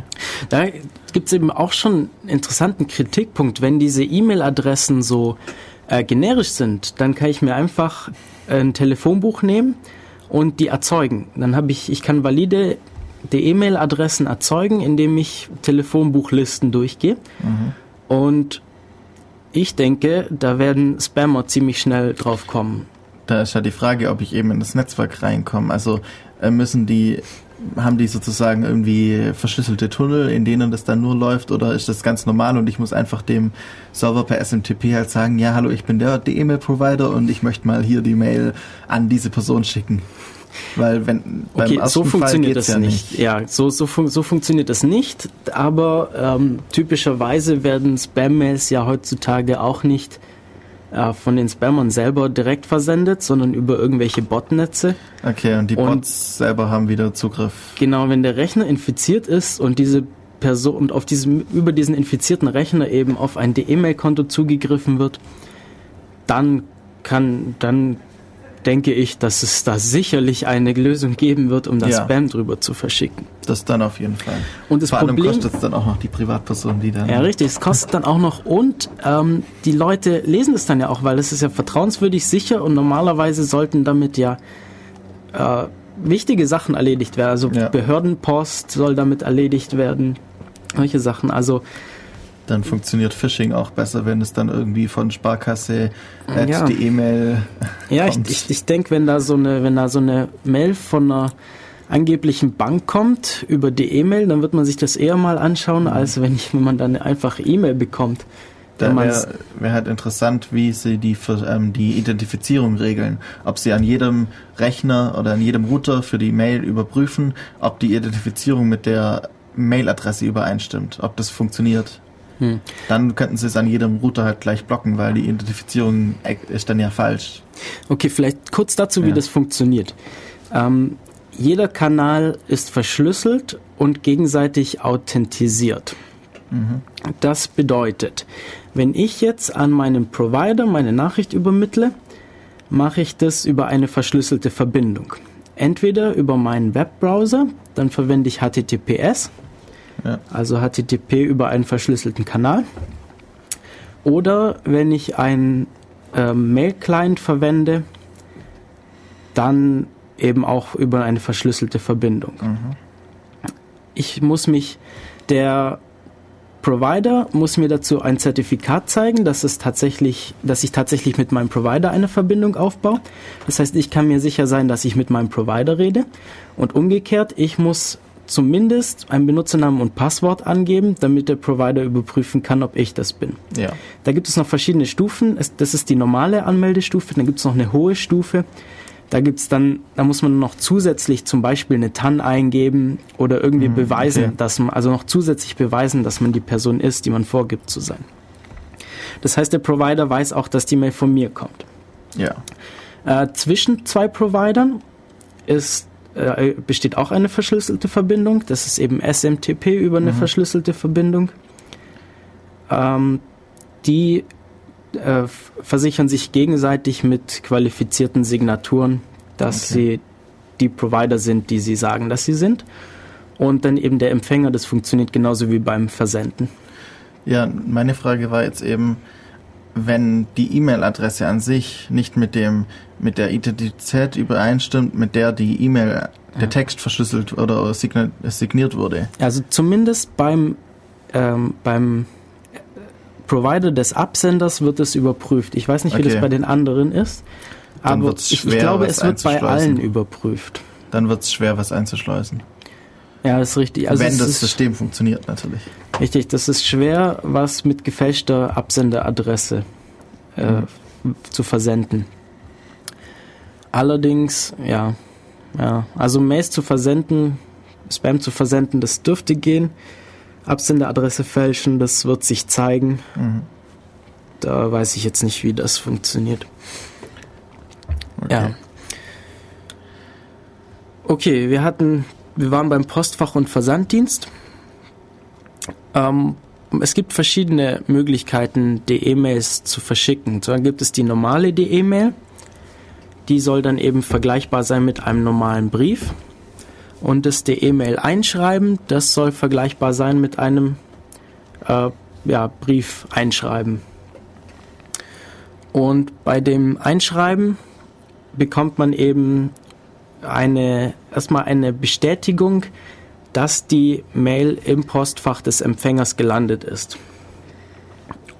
Da gibt es eben auch schon einen interessanten Kritikpunkt. Wenn diese E-Mail-Adressen so äh, generisch sind, dann kann ich mir einfach ein Telefonbuch nehmen und die erzeugen. Dann habe ich, ich kann valide die E-Mail-Adressen erzeugen, indem ich Telefonbuchlisten durchgehe. Mhm. Und ich denke, da werden Spammer ziemlich schnell drauf kommen. Da ist ja die Frage, ob ich eben in das Netzwerk reinkomme. Also äh, müssen die, haben die sozusagen irgendwie verschlüsselte Tunnel, in denen das dann nur läuft, oder ist das ganz normal und ich muss einfach dem Server per SMTP halt sagen, ja, hallo, ich bin der E-Mail-Provider und ich möchte mal hier die Mail an diese Person schicken. Weil wenn beim okay, so funktioniert das ja nicht. nicht. Ja, so, so, fun so funktioniert das nicht. Aber ähm, typischerweise werden Spam-Mails ja heutzutage auch nicht äh, von den Spammern selber direkt versendet, sondern über irgendwelche Botnetze. Okay, und die und Bots selber haben wieder Zugriff. Genau, wenn der Rechner infiziert ist und diese Person und auf diesem über diesen infizierten Rechner eben auf ein E-Mail-Konto zugegriffen wird, dann kann dann denke ich, dass es da sicherlich eine Lösung geben wird, um das ja. Spam drüber zu verschicken. Das dann auf jeden Fall. Und das Vor allem Problem, kostet es dann auch noch die Privatperson, die dann. Ja, richtig. Es kostet dann auch noch und ähm, die Leute lesen es dann ja auch, weil es ist ja vertrauenswürdig sicher und normalerweise sollten damit ja äh, wichtige Sachen erledigt werden. Also ja. Behördenpost soll damit erledigt werden. Solche Sachen. Also dann funktioniert Phishing auch besser, wenn es dann irgendwie von Sparkasse ja. die E-Mail. Ja, kommt. ich, ich, ich denke, wenn da so eine, wenn da so eine Mail von einer angeblichen Bank kommt über die E-Mail, dann wird man sich das eher mal anschauen, mhm. als wenn, ich, wenn man dann einfach E-Mail bekommt. Da wäre wär halt interessant, wie sie die, ähm, die Identifizierung regeln. Ob sie an jedem Rechner oder an jedem Router für die Mail überprüfen, ob die Identifizierung mit der Mailadresse übereinstimmt, ob das funktioniert. Hm. Dann könnten sie es an jedem Router halt gleich blocken, weil die Identifizierung ist dann ja falsch. Okay, vielleicht kurz dazu, wie ja. das funktioniert. Ähm, jeder Kanal ist verschlüsselt und gegenseitig authentisiert. Mhm. Das bedeutet, wenn ich jetzt an meinen Provider meine Nachricht übermittle, mache ich das über eine verschlüsselte Verbindung. Entweder über meinen Webbrowser, dann verwende ich HTTPS, ja. Also HTTP über einen verschlüsselten Kanal. Oder wenn ich einen äh, Mail-Client verwende, dann eben auch über eine verschlüsselte Verbindung. Mhm. Ich muss mich, der Provider muss mir dazu ein Zertifikat zeigen, dass es tatsächlich, dass ich tatsächlich mit meinem Provider eine Verbindung aufbaue. Das heißt, ich kann mir sicher sein, dass ich mit meinem Provider rede. Und umgekehrt, ich muss zumindest einen Benutzernamen und Passwort angeben, damit der Provider überprüfen kann, ob ich das bin. Ja. Da gibt es noch verschiedene Stufen. Das ist die normale Anmeldestufe, dann gibt es noch eine hohe Stufe. Da gibt's dann, da muss man noch zusätzlich zum Beispiel eine TAN eingeben oder irgendwie mhm, beweisen, okay. dass man, also noch zusätzlich beweisen, dass man die Person ist, die man vorgibt zu sein. Das heißt, der Provider weiß auch, dass die Mail von mir kommt. Ja. Äh, zwischen zwei Providern ist äh, besteht auch eine verschlüsselte Verbindung. Das ist eben SMTP über eine mhm. verschlüsselte Verbindung. Ähm, die äh, versichern sich gegenseitig mit qualifizierten Signaturen, dass okay. sie die Provider sind, die sie sagen, dass sie sind. Und dann eben der Empfänger, das funktioniert genauso wie beim Versenden. Ja, meine Frage war jetzt eben, wenn die E-Mail-Adresse an sich nicht mit dem mit der Identität übereinstimmt, mit der die E-Mail der ja. Text verschlüsselt oder signiert wurde. Also zumindest beim ähm, beim Provider des Absenders wird es überprüft. Ich weiß nicht, wie okay. das bei den anderen ist, aber ich, schwer, ich glaube, es wird bei allen überprüft. Dann wird es schwer, was einzuschleusen. Ja, das ist richtig. Also Wenn das System funktioniert, natürlich. Richtig, das ist schwer, was mit gefälschter Absenderadresse äh, mhm. zu versenden. Allerdings, ja, ja, also Mails zu versenden, Spam zu versenden, das dürfte gehen. Absenderadresse fälschen, das wird sich zeigen. Mhm. Da weiß ich jetzt nicht, wie das funktioniert. Okay. Ja. Okay, wir hatten wir waren beim Postfach- und Versanddienst. Ähm, es gibt verschiedene Möglichkeiten, die E-Mails zu verschicken. Dann gibt es die normale E-Mail. Die soll dann eben vergleichbar sein mit einem normalen Brief. Und das E-Mail einschreiben, das soll vergleichbar sein mit einem äh, ja, Brief einschreiben. Und bei dem Einschreiben bekommt man eben eine erstmal eine Bestätigung, dass die Mail im Postfach des Empfängers gelandet ist.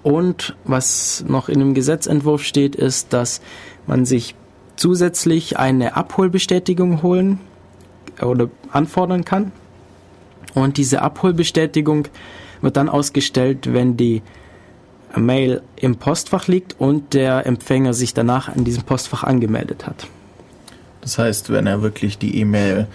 Und was noch in dem Gesetzentwurf steht, ist, dass man sich zusätzlich eine Abholbestätigung holen oder anfordern kann. Und diese Abholbestätigung wird dann ausgestellt, wenn die Mail im Postfach liegt und der Empfänger sich danach an diesem Postfach angemeldet hat. Das heißt, wenn er wirklich die E-Mail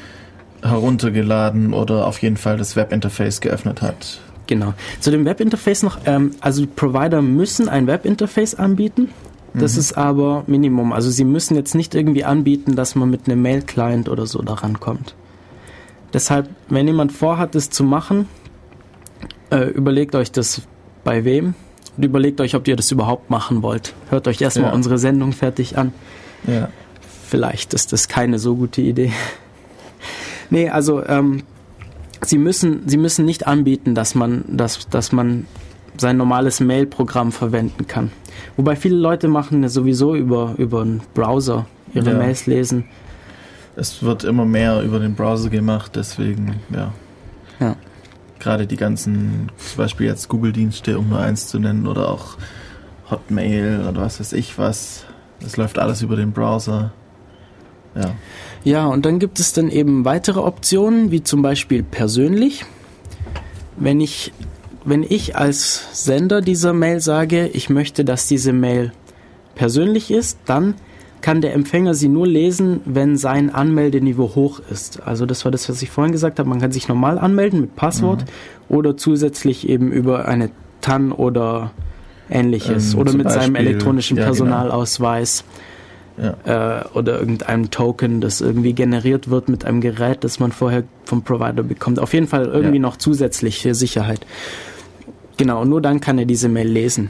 heruntergeladen oder auf jeden Fall das Webinterface geöffnet hat. Genau. Zu dem Webinterface noch, ähm, also die Provider müssen ein Webinterface anbieten. Das mhm. ist aber Minimum. Also sie müssen jetzt nicht irgendwie anbieten, dass man mit einem Mail-Client oder so daran kommt. Deshalb, wenn jemand vorhat, das zu machen, äh, überlegt euch das bei wem und überlegt euch, ob ihr das überhaupt machen wollt. Hört euch erstmal ja. unsere Sendung fertig an. Ja. Vielleicht ist das keine so gute Idee. nee, also ähm, sie müssen, sie müssen nicht anbieten, dass man, dass, dass man sein normales Mail-Programm verwenden kann. Wobei viele Leute machen sowieso über, über einen Browser ihre ja. Mails lesen. Es wird immer mehr über den Browser gemacht, deswegen, ja. Ja gerade die ganzen, zum Beispiel jetzt Google-Dienste, um nur eins zu nennen, oder auch Hotmail oder was weiß ich was. Das läuft alles über den Browser. Ja. Ja, und dann gibt es dann eben weitere Optionen, wie zum Beispiel persönlich. Wenn ich, wenn ich als Sender dieser Mail sage, ich möchte, dass diese Mail persönlich ist, dann kann der Empfänger sie nur lesen, wenn sein Anmeldeniveau hoch ist. Also das war das, was ich vorhin gesagt habe. Man kann sich normal anmelden mit Passwort mhm. oder zusätzlich eben über eine TAN oder ähnliches ähm, oder mit Beispiel, seinem elektronischen ja, genau. Personalausweis. Genau. Ja. Äh, oder irgendeinem Token, das irgendwie generiert wird mit einem Gerät, das man vorher vom Provider bekommt. Auf jeden Fall irgendwie ja. noch zusätzliche Sicherheit. Genau, nur dann kann er diese Mail lesen.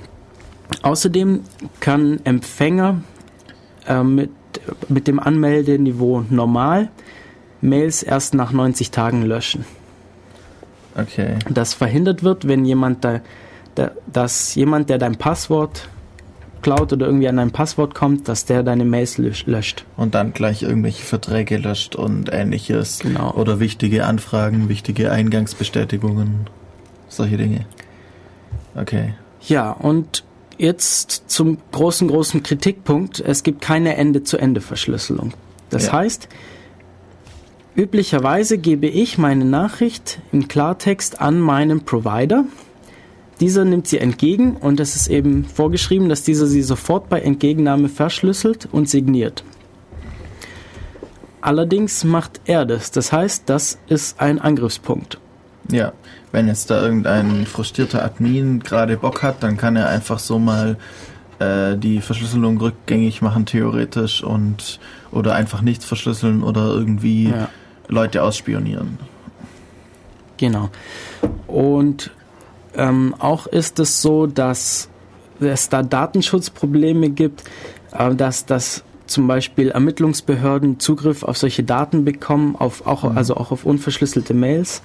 Außerdem kann Empfänger äh, mit, mit dem Anmeldeniveau normal Mails erst nach 90 Tagen löschen. Okay. Das verhindert wird, wenn jemand da, da, dass jemand, der dein Passwort klaut oder irgendwie an dein Passwort kommt, dass der deine Mails löscht. Und dann gleich irgendwelche Verträge löscht und ähnliches. Genau. Oder wichtige Anfragen, wichtige Eingangsbestätigungen, solche Dinge. Okay. Ja, und jetzt zum großen, großen Kritikpunkt. Es gibt keine Ende-zu-Ende-Verschlüsselung. Das ja. heißt, üblicherweise gebe ich meine Nachricht im Klartext an meinen Provider. Dieser nimmt sie entgegen und es ist eben vorgeschrieben, dass dieser sie sofort bei Entgegennahme verschlüsselt und signiert. Allerdings macht er das. Das heißt, das ist ein Angriffspunkt. Ja, wenn jetzt da irgendein frustrierter Admin gerade Bock hat, dann kann er einfach so mal äh, die Verschlüsselung rückgängig machen, theoretisch, und oder einfach nichts verschlüsseln oder irgendwie ja. Leute ausspionieren. Genau. Und ähm, auch ist es so, dass es da Datenschutzprobleme gibt, äh, dass das zum Beispiel Ermittlungsbehörden Zugriff auf solche Daten bekommen, auf auch, mhm. also auch auf unverschlüsselte Mails.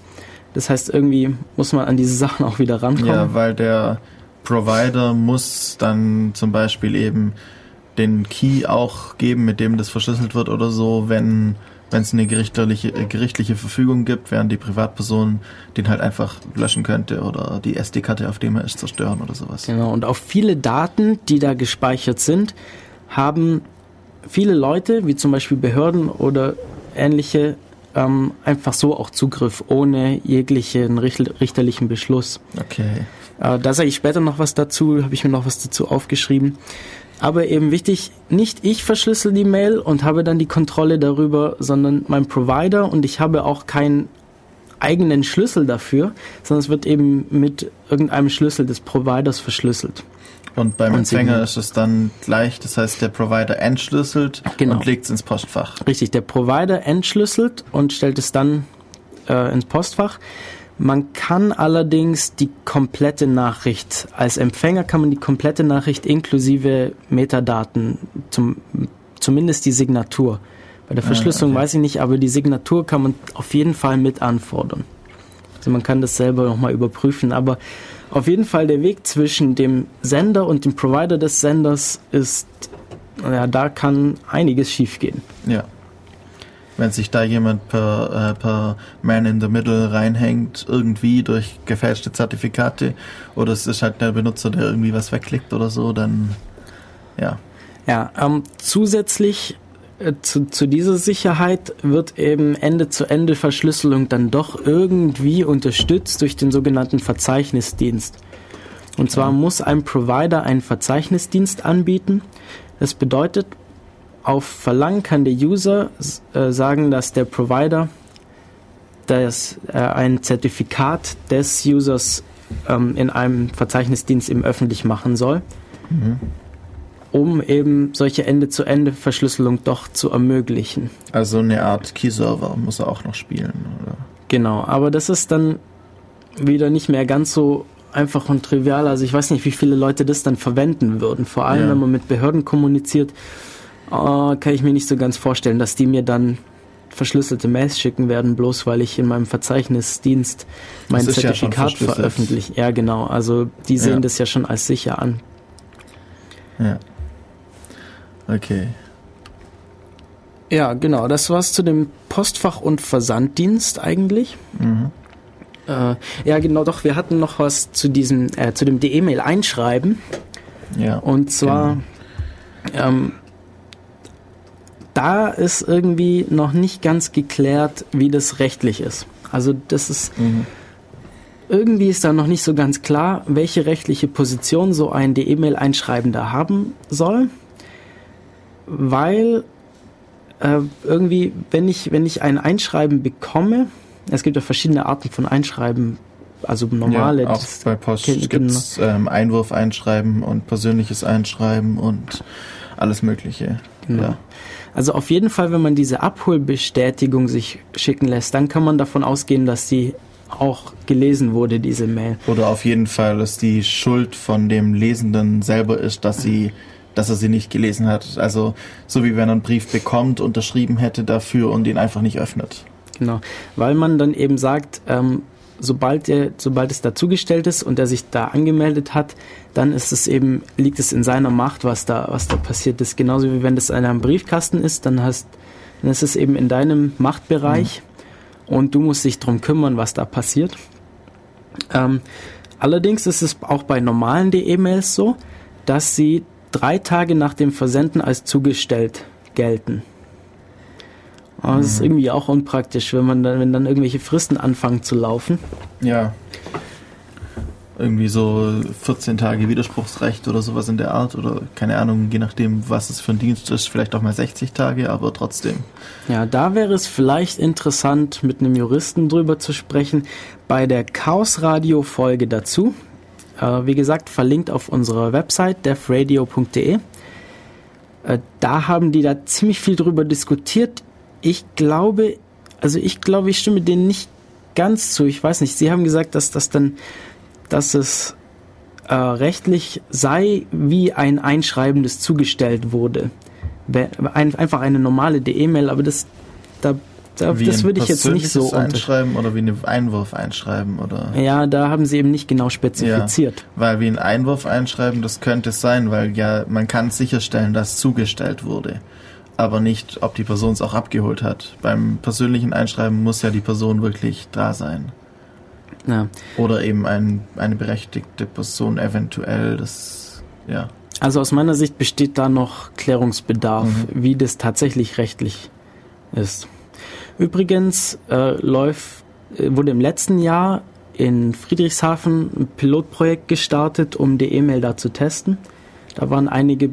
Das heißt, irgendwie muss man an diese Sachen auch wieder rankommen. Ja, weil der Provider muss dann zum Beispiel eben den Key auch geben, mit dem das verschlüsselt wird oder so, wenn wenn es eine gerichtliche, gerichtliche Verfügung gibt, während die Privatperson den halt einfach löschen könnte oder die SD-Karte, auf dem er ist, zerstören oder sowas. Genau, und auf viele Daten, die da gespeichert sind, haben viele Leute, wie zum Beispiel Behörden oder ähnliche, ähm, einfach so auch Zugriff, ohne jeglichen richterlichen Beschluss. Okay. Äh, da sage ich später noch was dazu, habe ich mir noch was dazu aufgeschrieben. Aber eben wichtig, nicht ich verschlüssel die Mail und habe dann die Kontrolle darüber, sondern mein Provider und ich habe auch keinen eigenen Schlüssel dafür, sondern es wird eben mit irgendeinem Schlüssel des Providers verschlüsselt. Und beim und Empfänger ist es dann gleich, das heißt, der Provider entschlüsselt genau. und legt es ins Postfach. Richtig, der Provider entschlüsselt und stellt es dann äh, ins Postfach. Man kann allerdings die komplette Nachricht, als Empfänger kann man die komplette Nachricht inklusive Metadaten, zum, zumindest die Signatur. Bei der ah, Verschlüsselung okay. weiß ich nicht, aber die Signatur kann man auf jeden Fall mit anfordern. Also man kann das selber nochmal überprüfen, aber auf jeden Fall der Weg zwischen dem Sender und dem Provider des Senders ist, ja, da kann einiges schiefgehen. Ja. Wenn sich da jemand per, äh, per Man in the Middle reinhängt, irgendwie durch gefälschte Zertifikate, oder es ist halt der Benutzer, der irgendwie was wegklickt oder so, dann ja. Ja, ähm, zusätzlich äh, zu, zu dieser Sicherheit wird eben Ende-zu-Ende-Verschlüsselung dann doch irgendwie unterstützt durch den sogenannten Verzeichnisdienst. Und zwar muss ein Provider einen Verzeichnisdienst anbieten. Das bedeutet, auf Verlangen kann der User äh, sagen, dass der Provider das, äh, ein Zertifikat des Users ähm, in einem Verzeichnisdienst eben öffentlich machen soll. Mhm um eben solche Ende-zu-Ende-Verschlüsselung doch zu ermöglichen. Also eine Art Key-Server muss er auch noch spielen, oder? Genau, aber das ist dann wieder nicht mehr ganz so einfach und trivial. Also ich weiß nicht, wie viele Leute das dann verwenden würden. Vor allem, ja. wenn man mit Behörden kommuniziert, äh, kann ich mir nicht so ganz vorstellen, dass die mir dann verschlüsselte Mails schicken werden, bloß weil ich in meinem Verzeichnisdienst mein Zertifikat ja veröffentliche. Ja, genau. Also die sehen ja. das ja schon als sicher an. Ja. Okay. Ja, genau. Das war's zu dem Postfach- und Versanddienst eigentlich. Mhm. Äh, ja, genau. Doch, wir hatten noch was zu diesem, äh, zu dem E-Mail einschreiben. Ja. Und zwar, genau. ähm, da ist irgendwie noch nicht ganz geklärt, wie das rechtlich ist. Also das ist mhm. irgendwie ist da noch nicht so ganz klar, welche rechtliche Position so ein E-Mail-Einschreibender haben soll weil äh, irgendwie, wenn ich, wenn ich ein Einschreiben bekomme, es gibt ja verschiedene Arten von Einschreiben, also normale. Ja, auch bei Post gibt es ähm, Einwurf einschreiben und persönliches Einschreiben und alles Mögliche. Genau. Ja. Also auf jeden Fall, wenn man diese Abholbestätigung sich schicken lässt, dann kann man davon ausgehen, dass die auch gelesen wurde, diese Mail. Oder auf jeden Fall, dass die Schuld von dem Lesenden selber ist, dass sie dass er sie nicht gelesen hat. Also so wie wenn er einen Brief bekommt, unterschrieben hätte dafür und ihn einfach nicht öffnet. Genau, weil man dann eben sagt, ähm, sobald, er, sobald es dazugestellt ist und er sich da angemeldet hat, dann ist es eben, liegt es in seiner Macht, was da, was da passiert ist. Genauso wie wenn das in einem Briefkasten ist, dann hast, dann ist es eben in deinem Machtbereich mhm. und du musst dich darum kümmern, was da passiert. Ähm, allerdings ist es auch bei normalen E-Mails so, dass sie drei Tage nach dem Versenden als zugestellt gelten. Aber das ist mhm. irgendwie auch unpraktisch, wenn man dann, wenn dann irgendwelche Fristen anfangen zu laufen. Ja. Irgendwie so 14 Tage Widerspruchsrecht oder sowas in der Art oder keine Ahnung, je nachdem, was es für ein Dienst ist, vielleicht auch mal 60 Tage, aber trotzdem. Ja, da wäre es vielleicht interessant, mit einem Juristen drüber zu sprechen. Bei der Chaos Radio Folge dazu, äh, wie gesagt, verlinkt auf unserer Website defradio.de. Äh, da haben die da ziemlich viel drüber diskutiert. Ich glaube, also ich glaube, ich stimme denen nicht ganz zu. Ich weiß nicht. Sie haben gesagt, dass das dann, dass es äh, rechtlich sei, wie ein Einschreiben, das zugestellt wurde. Ein, einfach eine normale E-Mail, aber das, da wie das würde ich jetzt nicht so einschreiben oder wie ein Einwurf einschreiben oder ja da haben sie eben nicht genau spezifiziert ja, weil wie ein Einwurf einschreiben das könnte es sein weil ja man kann sicherstellen dass zugestellt wurde aber nicht ob die Person es auch abgeholt hat beim persönlichen Einschreiben muss ja die Person wirklich da sein ja. oder eben ein, eine berechtigte Person eventuell das ja also aus meiner Sicht besteht da noch Klärungsbedarf mhm. wie das tatsächlich rechtlich ist Übrigens äh, läuft, äh, wurde im letzten Jahr in Friedrichshafen ein Pilotprojekt gestartet, um die E-Mail da zu testen. Da waren einige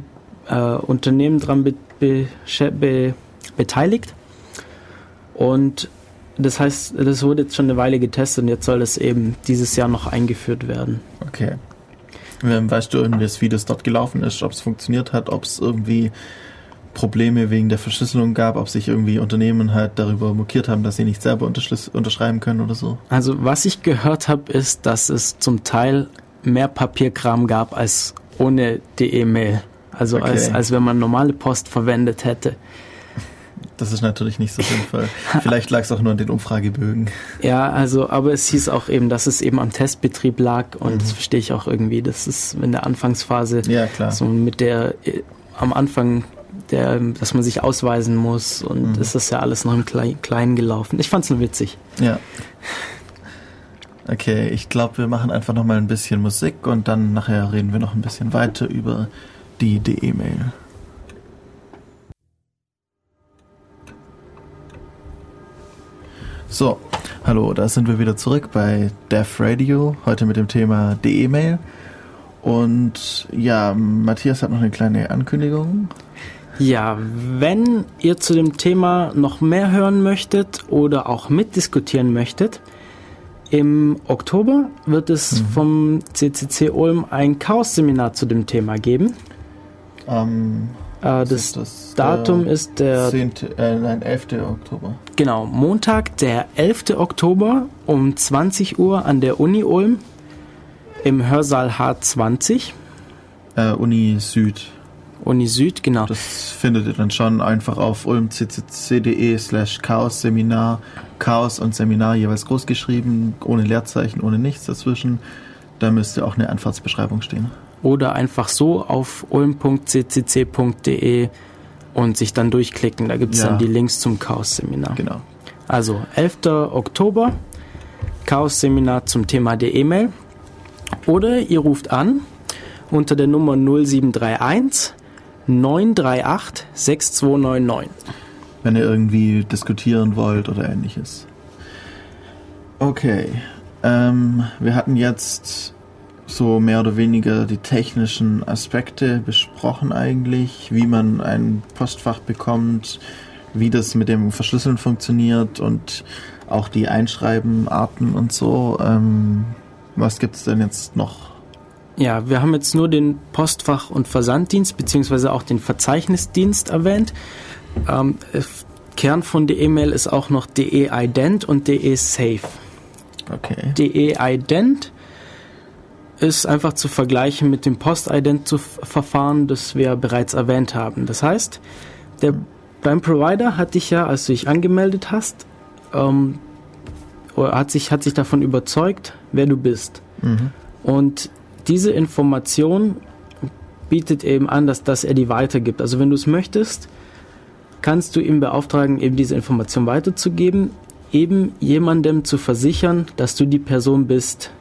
äh, Unternehmen dran be be beteiligt. Und das heißt, das wurde jetzt schon eine Weile getestet und jetzt soll es eben dieses Jahr noch eingeführt werden. Okay. Weißt du irgendwie, wie das dort gelaufen ist, ob es funktioniert hat, ob es irgendwie Probleme wegen der Verschlüsselung gab, ob sich irgendwie Unternehmen halt darüber mokiert haben, dass sie nicht selber unterschreiben können oder so? Also was ich gehört habe, ist, dass es zum Teil mehr Papierkram gab als ohne die E-Mail. Also okay. als, als wenn man normale Post verwendet hätte. Das ist natürlich nicht so sinnvoll. Vielleicht lag es auch nur an den Umfragebögen. Ja, also, aber es hieß auch eben, dass es eben am Testbetrieb lag und mhm. das verstehe ich auch irgendwie. Das ist in der Anfangsphase ja, klar. so mit der äh, am Anfang der, dass man sich ausweisen muss und mhm. ist das ja alles noch im Kleinen Klein gelaufen. Ich fand's nur witzig. Ja. Okay, ich glaube, wir machen einfach noch mal ein bisschen Musik und dann nachher reden wir noch ein bisschen weiter über die DE-Mail. So, hallo, da sind wir wieder zurück bei Dev Radio, heute mit dem Thema DE-Mail. Und ja, Matthias hat noch eine kleine Ankündigung. Ja, wenn ihr zu dem Thema noch mehr hören möchtet oder auch mitdiskutieren möchtet, im Oktober wird es mhm. vom CCC Ulm ein Chaos-Seminar zu dem Thema geben. Ähm, äh, das, das, Datum ist der 10, äh, nein, 11. Oktober. Genau, Montag, der 11. Oktober um 20 Uhr an der Uni Ulm im Hörsaal H20. Äh, Uni Süd. Uni Süd, genau. Das findet ihr dann schon einfach auf ulmccc.de slash Chaos-Seminar. Chaos und Seminar jeweils groß geschrieben, ohne Leerzeichen, ohne nichts dazwischen. Da müsste auch eine Anfahrtsbeschreibung stehen. Oder einfach so auf ulm.ccc.de und sich dann durchklicken. Da gibt es ja. dann die Links zum Chaos-Seminar. Genau. Also 11. Oktober, Chaos-Seminar zum Thema der E-Mail. Oder ihr ruft an unter der Nummer 0731 938 6299. Wenn ihr irgendwie diskutieren wollt oder ähnliches. Okay. Ähm, wir hatten jetzt so mehr oder weniger die technischen Aspekte besprochen eigentlich, wie man ein Postfach bekommt, wie das mit dem Verschlüsseln funktioniert und auch die Einschreibenarten und so. Ähm, was gibt es denn jetzt noch ja, wir haben jetzt nur den Postfach- und Versanddienst beziehungsweise auch den Verzeichnisdienst erwähnt. Ähm, Kern von der E-Mail ist auch noch DE Ident und DE Safe. Okay. DE Ident ist einfach zu vergleichen mit dem Post-Ident-Verfahren, das wir bereits erwähnt haben. Das heißt, der, beim Provider hat dich ja, als du dich angemeldet hast, ähm, hat, sich, hat sich davon überzeugt, wer du bist. Mhm. Und diese Information bietet eben an, dass, dass er die weitergibt. Also wenn du es möchtest, kannst du ihn beauftragen, eben diese Information weiterzugeben, eben jemandem zu versichern, dass du die Person bist,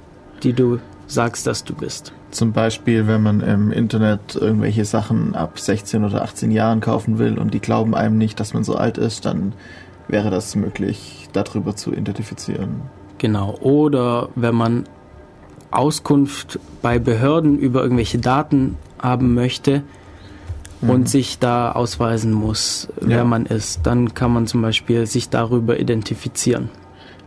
die du sagst, dass du bist. Zum Beispiel, wenn man im Internet irgendwelche Sachen ab 16 oder 18 Jahren kaufen will und die glauben einem nicht, dass man so alt ist, dann wäre das möglich, darüber zu identifizieren. Genau. Oder wenn man Auskunft bei Behörden über irgendwelche Daten haben möchte mhm. und sich da ausweisen muss, wer ja. man ist, dann kann man zum Beispiel sich darüber identifizieren.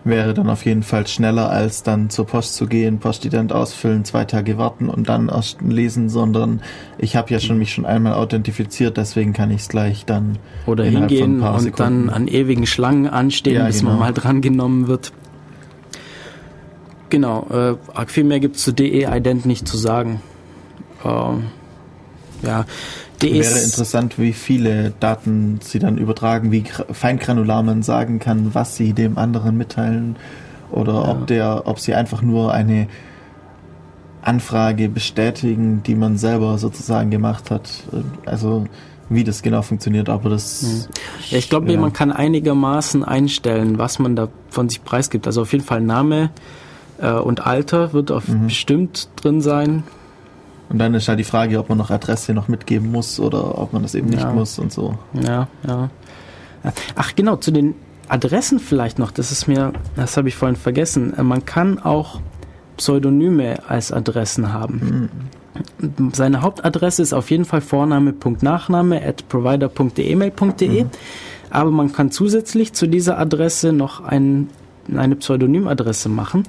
Wäre dann auf jeden Fall schneller, als dann zur Post zu gehen, Postident ausfüllen, zwei Tage warten und dann erst lesen, sondern ich habe ja schon mich schon einmal authentifiziert, deswegen kann ich es gleich dann oder hingehen und Sekunden. dann an ewigen Schlangen anstehen, ja, bis genau. man mal drangenommen wird. Genau, äh, viel mehr gibt es zu DE Ident nicht zu sagen. Ähm, ja, DE Wäre interessant, wie viele Daten sie dann übertragen, wie feingranular man sagen kann, was sie dem anderen mitteilen oder ja. ob der, ob sie einfach nur eine Anfrage bestätigen, die man selber sozusagen gemacht hat. Also wie das genau funktioniert, aber das. Hm. Ja, ich glaube, ja. man kann einigermaßen einstellen, was man da von sich preisgibt. Also auf jeden Fall Name, äh, und Alter wird auf mhm. bestimmt drin sein. Und dann ist halt die Frage, ob man noch Adresse noch mitgeben muss oder ob man das eben nicht ja. muss und so. Ja, ja. Ach genau, zu den Adressen vielleicht noch, das ist mir, das habe ich vorhin vergessen. Äh, man kann auch Pseudonyme als Adressen haben. Mhm. Seine Hauptadresse ist auf jeden Fall Vorname.nachname at provider.email.de. Mhm. Aber man kann zusätzlich zu dieser Adresse noch ein, eine Pseudonymadresse machen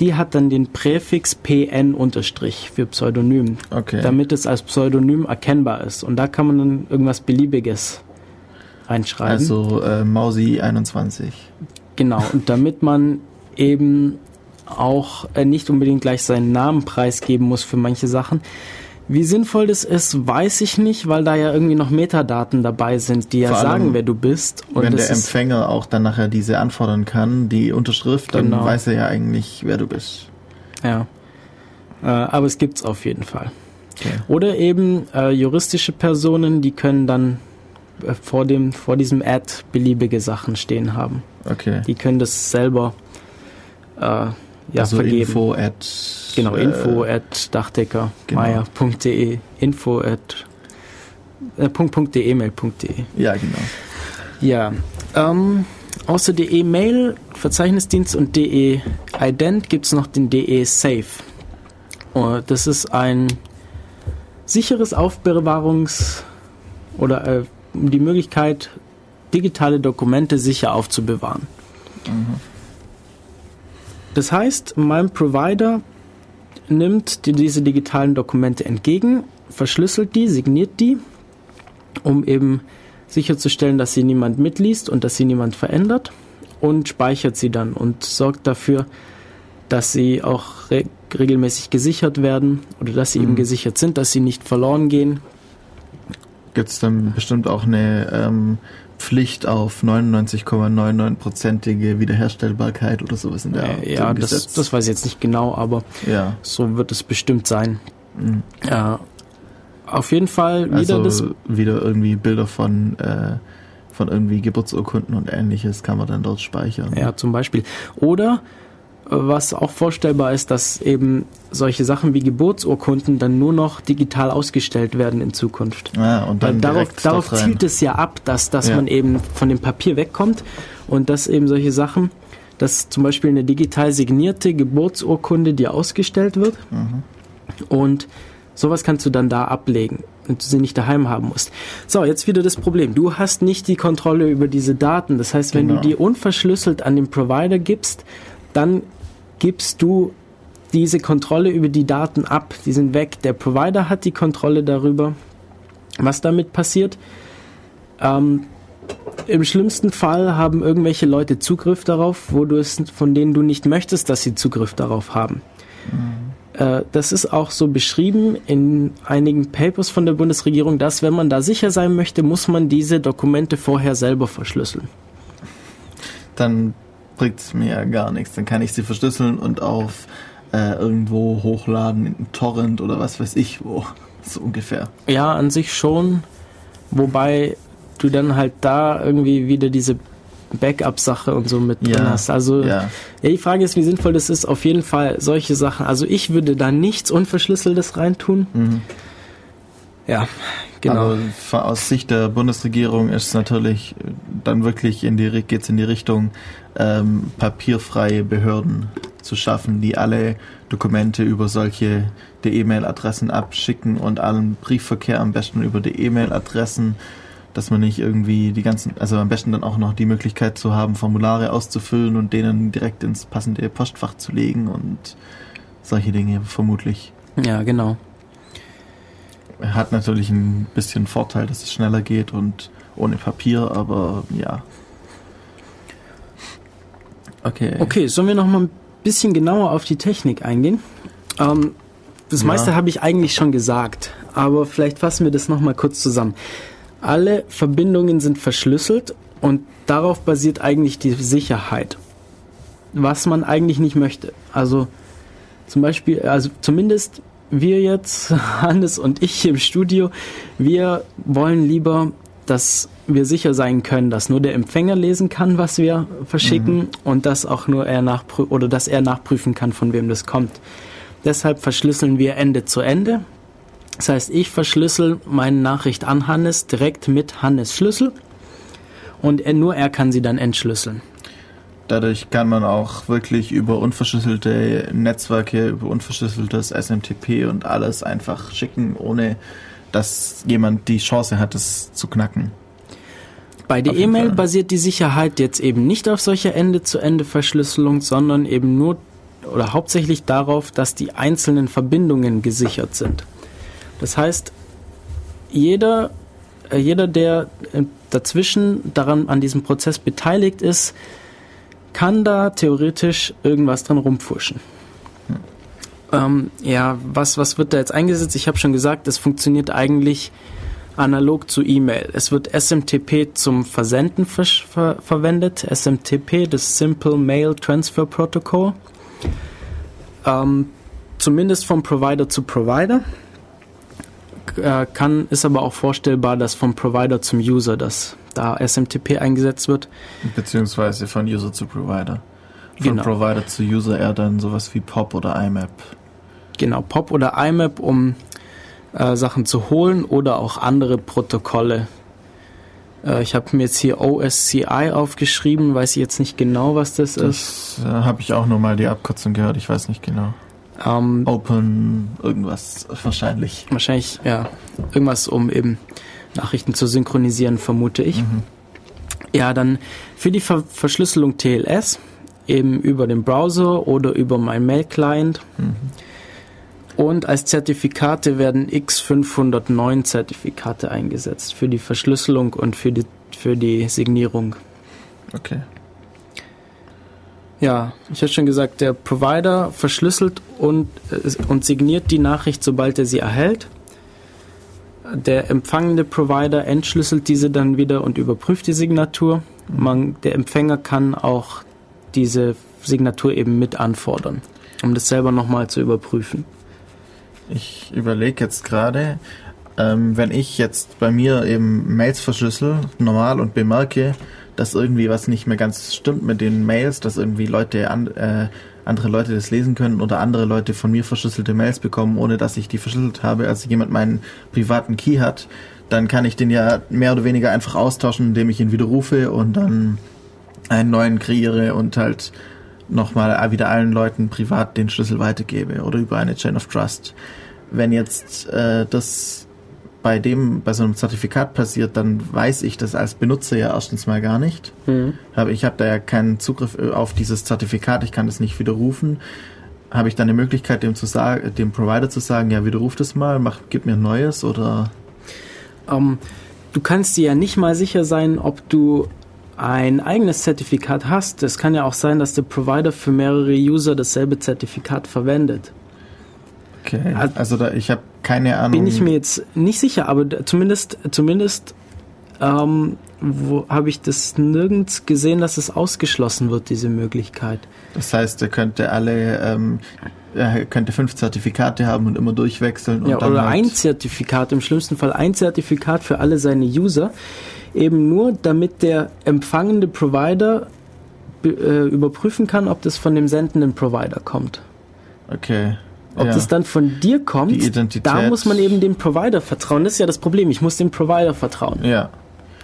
die hat dann den Präfix PN unterstrich für Pseudonym, okay. damit es als Pseudonym erkennbar ist. Und da kann man dann irgendwas Beliebiges reinschreiben. Also äh, Mausi 21. Genau, und damit man eben auch äh, nicht unbedingt gleich seinen Namen preisgeben muss für manche Sachen, wie sinnvoll das ist, weiß ich nicht, weil da ja irgendwie noch Metadaten dabei sind, die ja sagen, wer du bist. Und wenn der Empfänger auch dann nachher diese anfordern kann, die Unterschrift, dann genau. weiß er ja eigentlich, wer du bist. Ja. Äh, aber es gibt's auf jeden Fall. Okay. Oder eben äh, juristische Personen, die können dann äh, vor, dem, vor diesem Ad beliebige Sachen stehen haben. Okay. Die können das selber äh, ja, also vergeben. info at genau, äh, info at genau. dachdeckermeier.de info at äh, punkt, punkt, de, mail.de Ja, genau. Ja, ähm, außer DE Mail, Verzeichnisdienst und DE Ident gibt es noch den DE Safe. Oh, das ist ein sicheres Aufbewahrungs- oder äh, die Möglichkeit, digitale Dokumente sicher aufzubewahren. Das heißt, mein Provider nimmt die, diese digitalen Dokumente entgegen, verschlüsselt die, signiert die, um eben sicherzustellen, dass sie niemand mitliest und dass sie niemand verändert und speichert sie dann und sorgt dafür, dass sie auch re regelmäßig gesichert werden oder dass sie Mhm. eben gesichert sind, dass sie nicht verloren gehen. Gibt es dann bestimmt auch eine ähm, Pflicht auf 99,99%ige Wiederherstellbarkeit oder sowas in der Art Äh, ja, im das, das weiß ich jetzt nicht genau, aber ja. so wird es bestimmt sein. Mhm. Ja, auf jeden Fall wieder Also das. wieder irgendwie Bilder von, äh, von irgendwie Geburtsurkunden und ähnliches kann man dann dort speichern. Ja, zum Beispiel. Oder äh, was auch vorstellbar ist, dass eben solche Sachen wie Geburtsurkunden dann nur noch digital ausgestellt werden in Zukunft. Ah, und Weil dann darauf, direkt darauf rein. zielt es ja ab, dass, dass Ja. man eben von dem Papier wegkommt und dass eben solche Sachen, dass zum Beispiel eine digital signierte Geburtsurkunde dir ausgestellt wird Mhm. und sowas kannst du dann da ablegen und du sie nicht daheim haben musst. So, jetzt wieder das Problem. Du hast nicht die Kontrolle über diese Daten. Das heißt, wenn Genau. du die unverschlüsselt an den Provider gibst, dann gibst du diese Kontrolle über die Daten ab. Die sind weg. Der Provider hat die Kontrolle darüber. Was damit passiert? Ähm, Im schlimmsten Fall haben irgendwelche Leute Zugriff darauf, wo du es, von denen du nicht möchtest, dass sie Zugriff darauf haben. Äh, Das ist auch so beschrieben in einigen Papers von der Bundesregierung, dass wenn man da sicher sein möchte, muss man diese Dokumente vorher selber verschlüsseln. Dann bringt es mir ja gar nichts. Dann kann ich sie verschlüsseln und auf äh, irgendwo hochladen in einen Torrent oder was weiß ich wo. So ungefähr. Ja, an sich schon, wobei du dann halt da irgendwie wieder diese Backup-Sache und so mit drin Ja, hast. Also Ja. Ja, die Frage ist, wie sinnvoll das ist. Auf jeden Fall solche Sachen. Also ich würde da nichts Unverschlüsseltes reintun. Mhm. Ja, genau. Aber von- aus Sicht der Bundesregierung ist es natürlich äh, dann wirklich in die geht's in die Richtung ähm, papierfreie Behörden zu schaffen, die alle Dokumente über solche der E-Mail-Adressen abschicken und allen Briefverkehr am besten über die E-Mail-Adressen, dass man nicht irgendwie die ganzen, also am besten dann auch noch die Möglichkeit zu haben, Formulare auszufüllen und denen direkt ins passende Postfach zu legen und solche Dinge vermutlich. ja, genau. Hat natürlich ein bisschen Vorteil, dass es schneller geht und ohne Papier, aber ja. Okay. Okay, sollen wir noch mal ein bisschen genauer auf die Technik eingehen? Ähm, das Ja. meiste habe ich eigentlich schon gesagt, aber vielleicht fassen wir das noch mal kurz zusammen. Alle Verbindungen sind verschlüsselt und darauf basiert eigentlich die Sicherheit. Was man eigentlich nicht möchte. Also zum Beispiel, also zumindest wir jetzt, Hannes und ich im Studio, wir wollen lieber, dass wir sicher sein können, dass nur der Empfänger lesen kann, was wir verschicken und dass auch nur er nachprüfen oder dass er nachprüfen kann, von wem das kommt. Deshalb verschlüsseln wir Ende zu Ende. Das heißt, ich verschlüssel meine Nachricht an Hannes direkt mit Hannes Schlüssel und er, nur er kann sie dann entschlüsseln. Dadurch kann man auch wirklich über unverschlüsselte Netzwerke, über unverschlüsseltes SMTP und alles einfach schicken, ohne dass jemand die Chance hat, es zu knacken. Bei der E-Mail basiert die Sicherheit jetzt eben nicht auf solcher Ende-zu-Ende-Verschlüsselung, sondern eben nur oder hauptsächlich darauf, dass die einzelnen Verbindungen gesichert sind. Das heißt, jeder, äh, jeder der äh, dazwischen daran an diesem Prozess beteiligt ist, kann da theoretisch irgendwas dran rumpfuschen. Ähm, ja, was, was wird da jetzt eingesetzt? Ich habe schon gesagt, es funktioniert eigentlich analog zu E-Mail. Es wird SMTP zum Versenden ver ver verwendet. SMTP, das Simple Mail Transfer Protocol. Ähm, zumindest vom Provider zu Provider. Äh, kann, ist aber auch vorstellbar, dass vom Provider zum User, dass da SMTP eingesetzt wird. Beziehungsweise von User zu Provider. Von Genau. Provider zu User eher dann sowas wie POP oder IMAP. Genau, POP oder IMAP, um äh, Sachen zu holen oder auch andere Protokolle. Äh, ich habe mir jetzt hier OSCI aufgeschrieben, weiß ich jetzt nicht genau, was das, ist. Das äh, habe ich auch nur mal die Abkürzung gehört, ich weiß nicht genau. Ähm, Open irgendwas wahrscheinlich. Wahrscheinlich, ja, irgendwas, um eben Nachrichten zu synchronisieren, vermute ich. Ja, dann für die Ver Verschlüsselung TLS, eben über den Browser oder über mein Mail-Client. Und als Zertifikate werden X509 Zertifikate eingesetzt für die Verschlüsselung und für die, für die Signierung. Okay. Ja, ich hatte schon gesagt, der Provider verschlüsselt und, äh, und signiert die Nachricht, sobald er sie erhält. Der empfangende Provider entschlüsselt diese dann wieder und überprüft die Signatur. Man, der Empfänger kann auch diese Signatur eben mit anfordern, um das selber nochmal zu überprüfen. Ich überlege jetzt gerade, ähm, wenn ich jetzt bei mir eben Mails verschlüssel, normal und bemerke, dass irgendwie was nicht mehr ganz stimmt mit den Mails, dass irgendwie Leute an, äh, andere Leute das lesen können oder andere Leute von mir verschlüsselte Mails bekommen, ohne dass ich die verschlüsselt habe, also jemand meinen privaten Key hat, dann kann ich den ja mehr oder weniger einfach austauschen, indem ich ihn widerrufe und dann einen neuen kreiere und halt nochmal wieder allen Leuten privat den Schlüssel weitergebe oder über eine Chain of Trust. Wenn jetzt äh, das bei dem, bei so einem Zertifikat passiert, dann weiß ich das als Benutzer ja erstens mal gar nicht. Aber ich habe da ja keinen Zugriff äh, auf dieses Zertifikat, ich kann das nicht widerrufen. Habe ich dann eine Möglichkeit, dem zu sagen, dem Provider zu sagen, ja, widerruf das mal, mach, gib mir ein neues oder Ähm, du kannst dir ja nicht mal sicher sein, ob du ein eigenes Zertifikat hast. Es kann ja auch sein, dass der Provider für mehrere User dasselbe Zertifikat verwendet. okay. Also- Also da, ich habe keine Ahnung. Bin ich mir jetzt nicht sicher, aber zumindest, zumindest ähm, habe ich das nirgends gesehen, dass es ausgeschlossen wird, diese Möglichkeit. Das heißt, er könnte alle, ähm, er könnte fünf Zertifikate haben und immer durchwechseln. Und Ja, dann oder halt, ein Zertifikat, im schlimmsten Fall ein Zertifikat für alle seine User, eben nur damit der empfangende Provider äh, überprüfen kann, ob das von dem sendenden Provider kommt. Okay. Ob ja. das dann von dir kommt, da muss man eben dem Provider vertrauen. Das ist ja das Problem. Ich muss dem Provider vertrauen. Ja.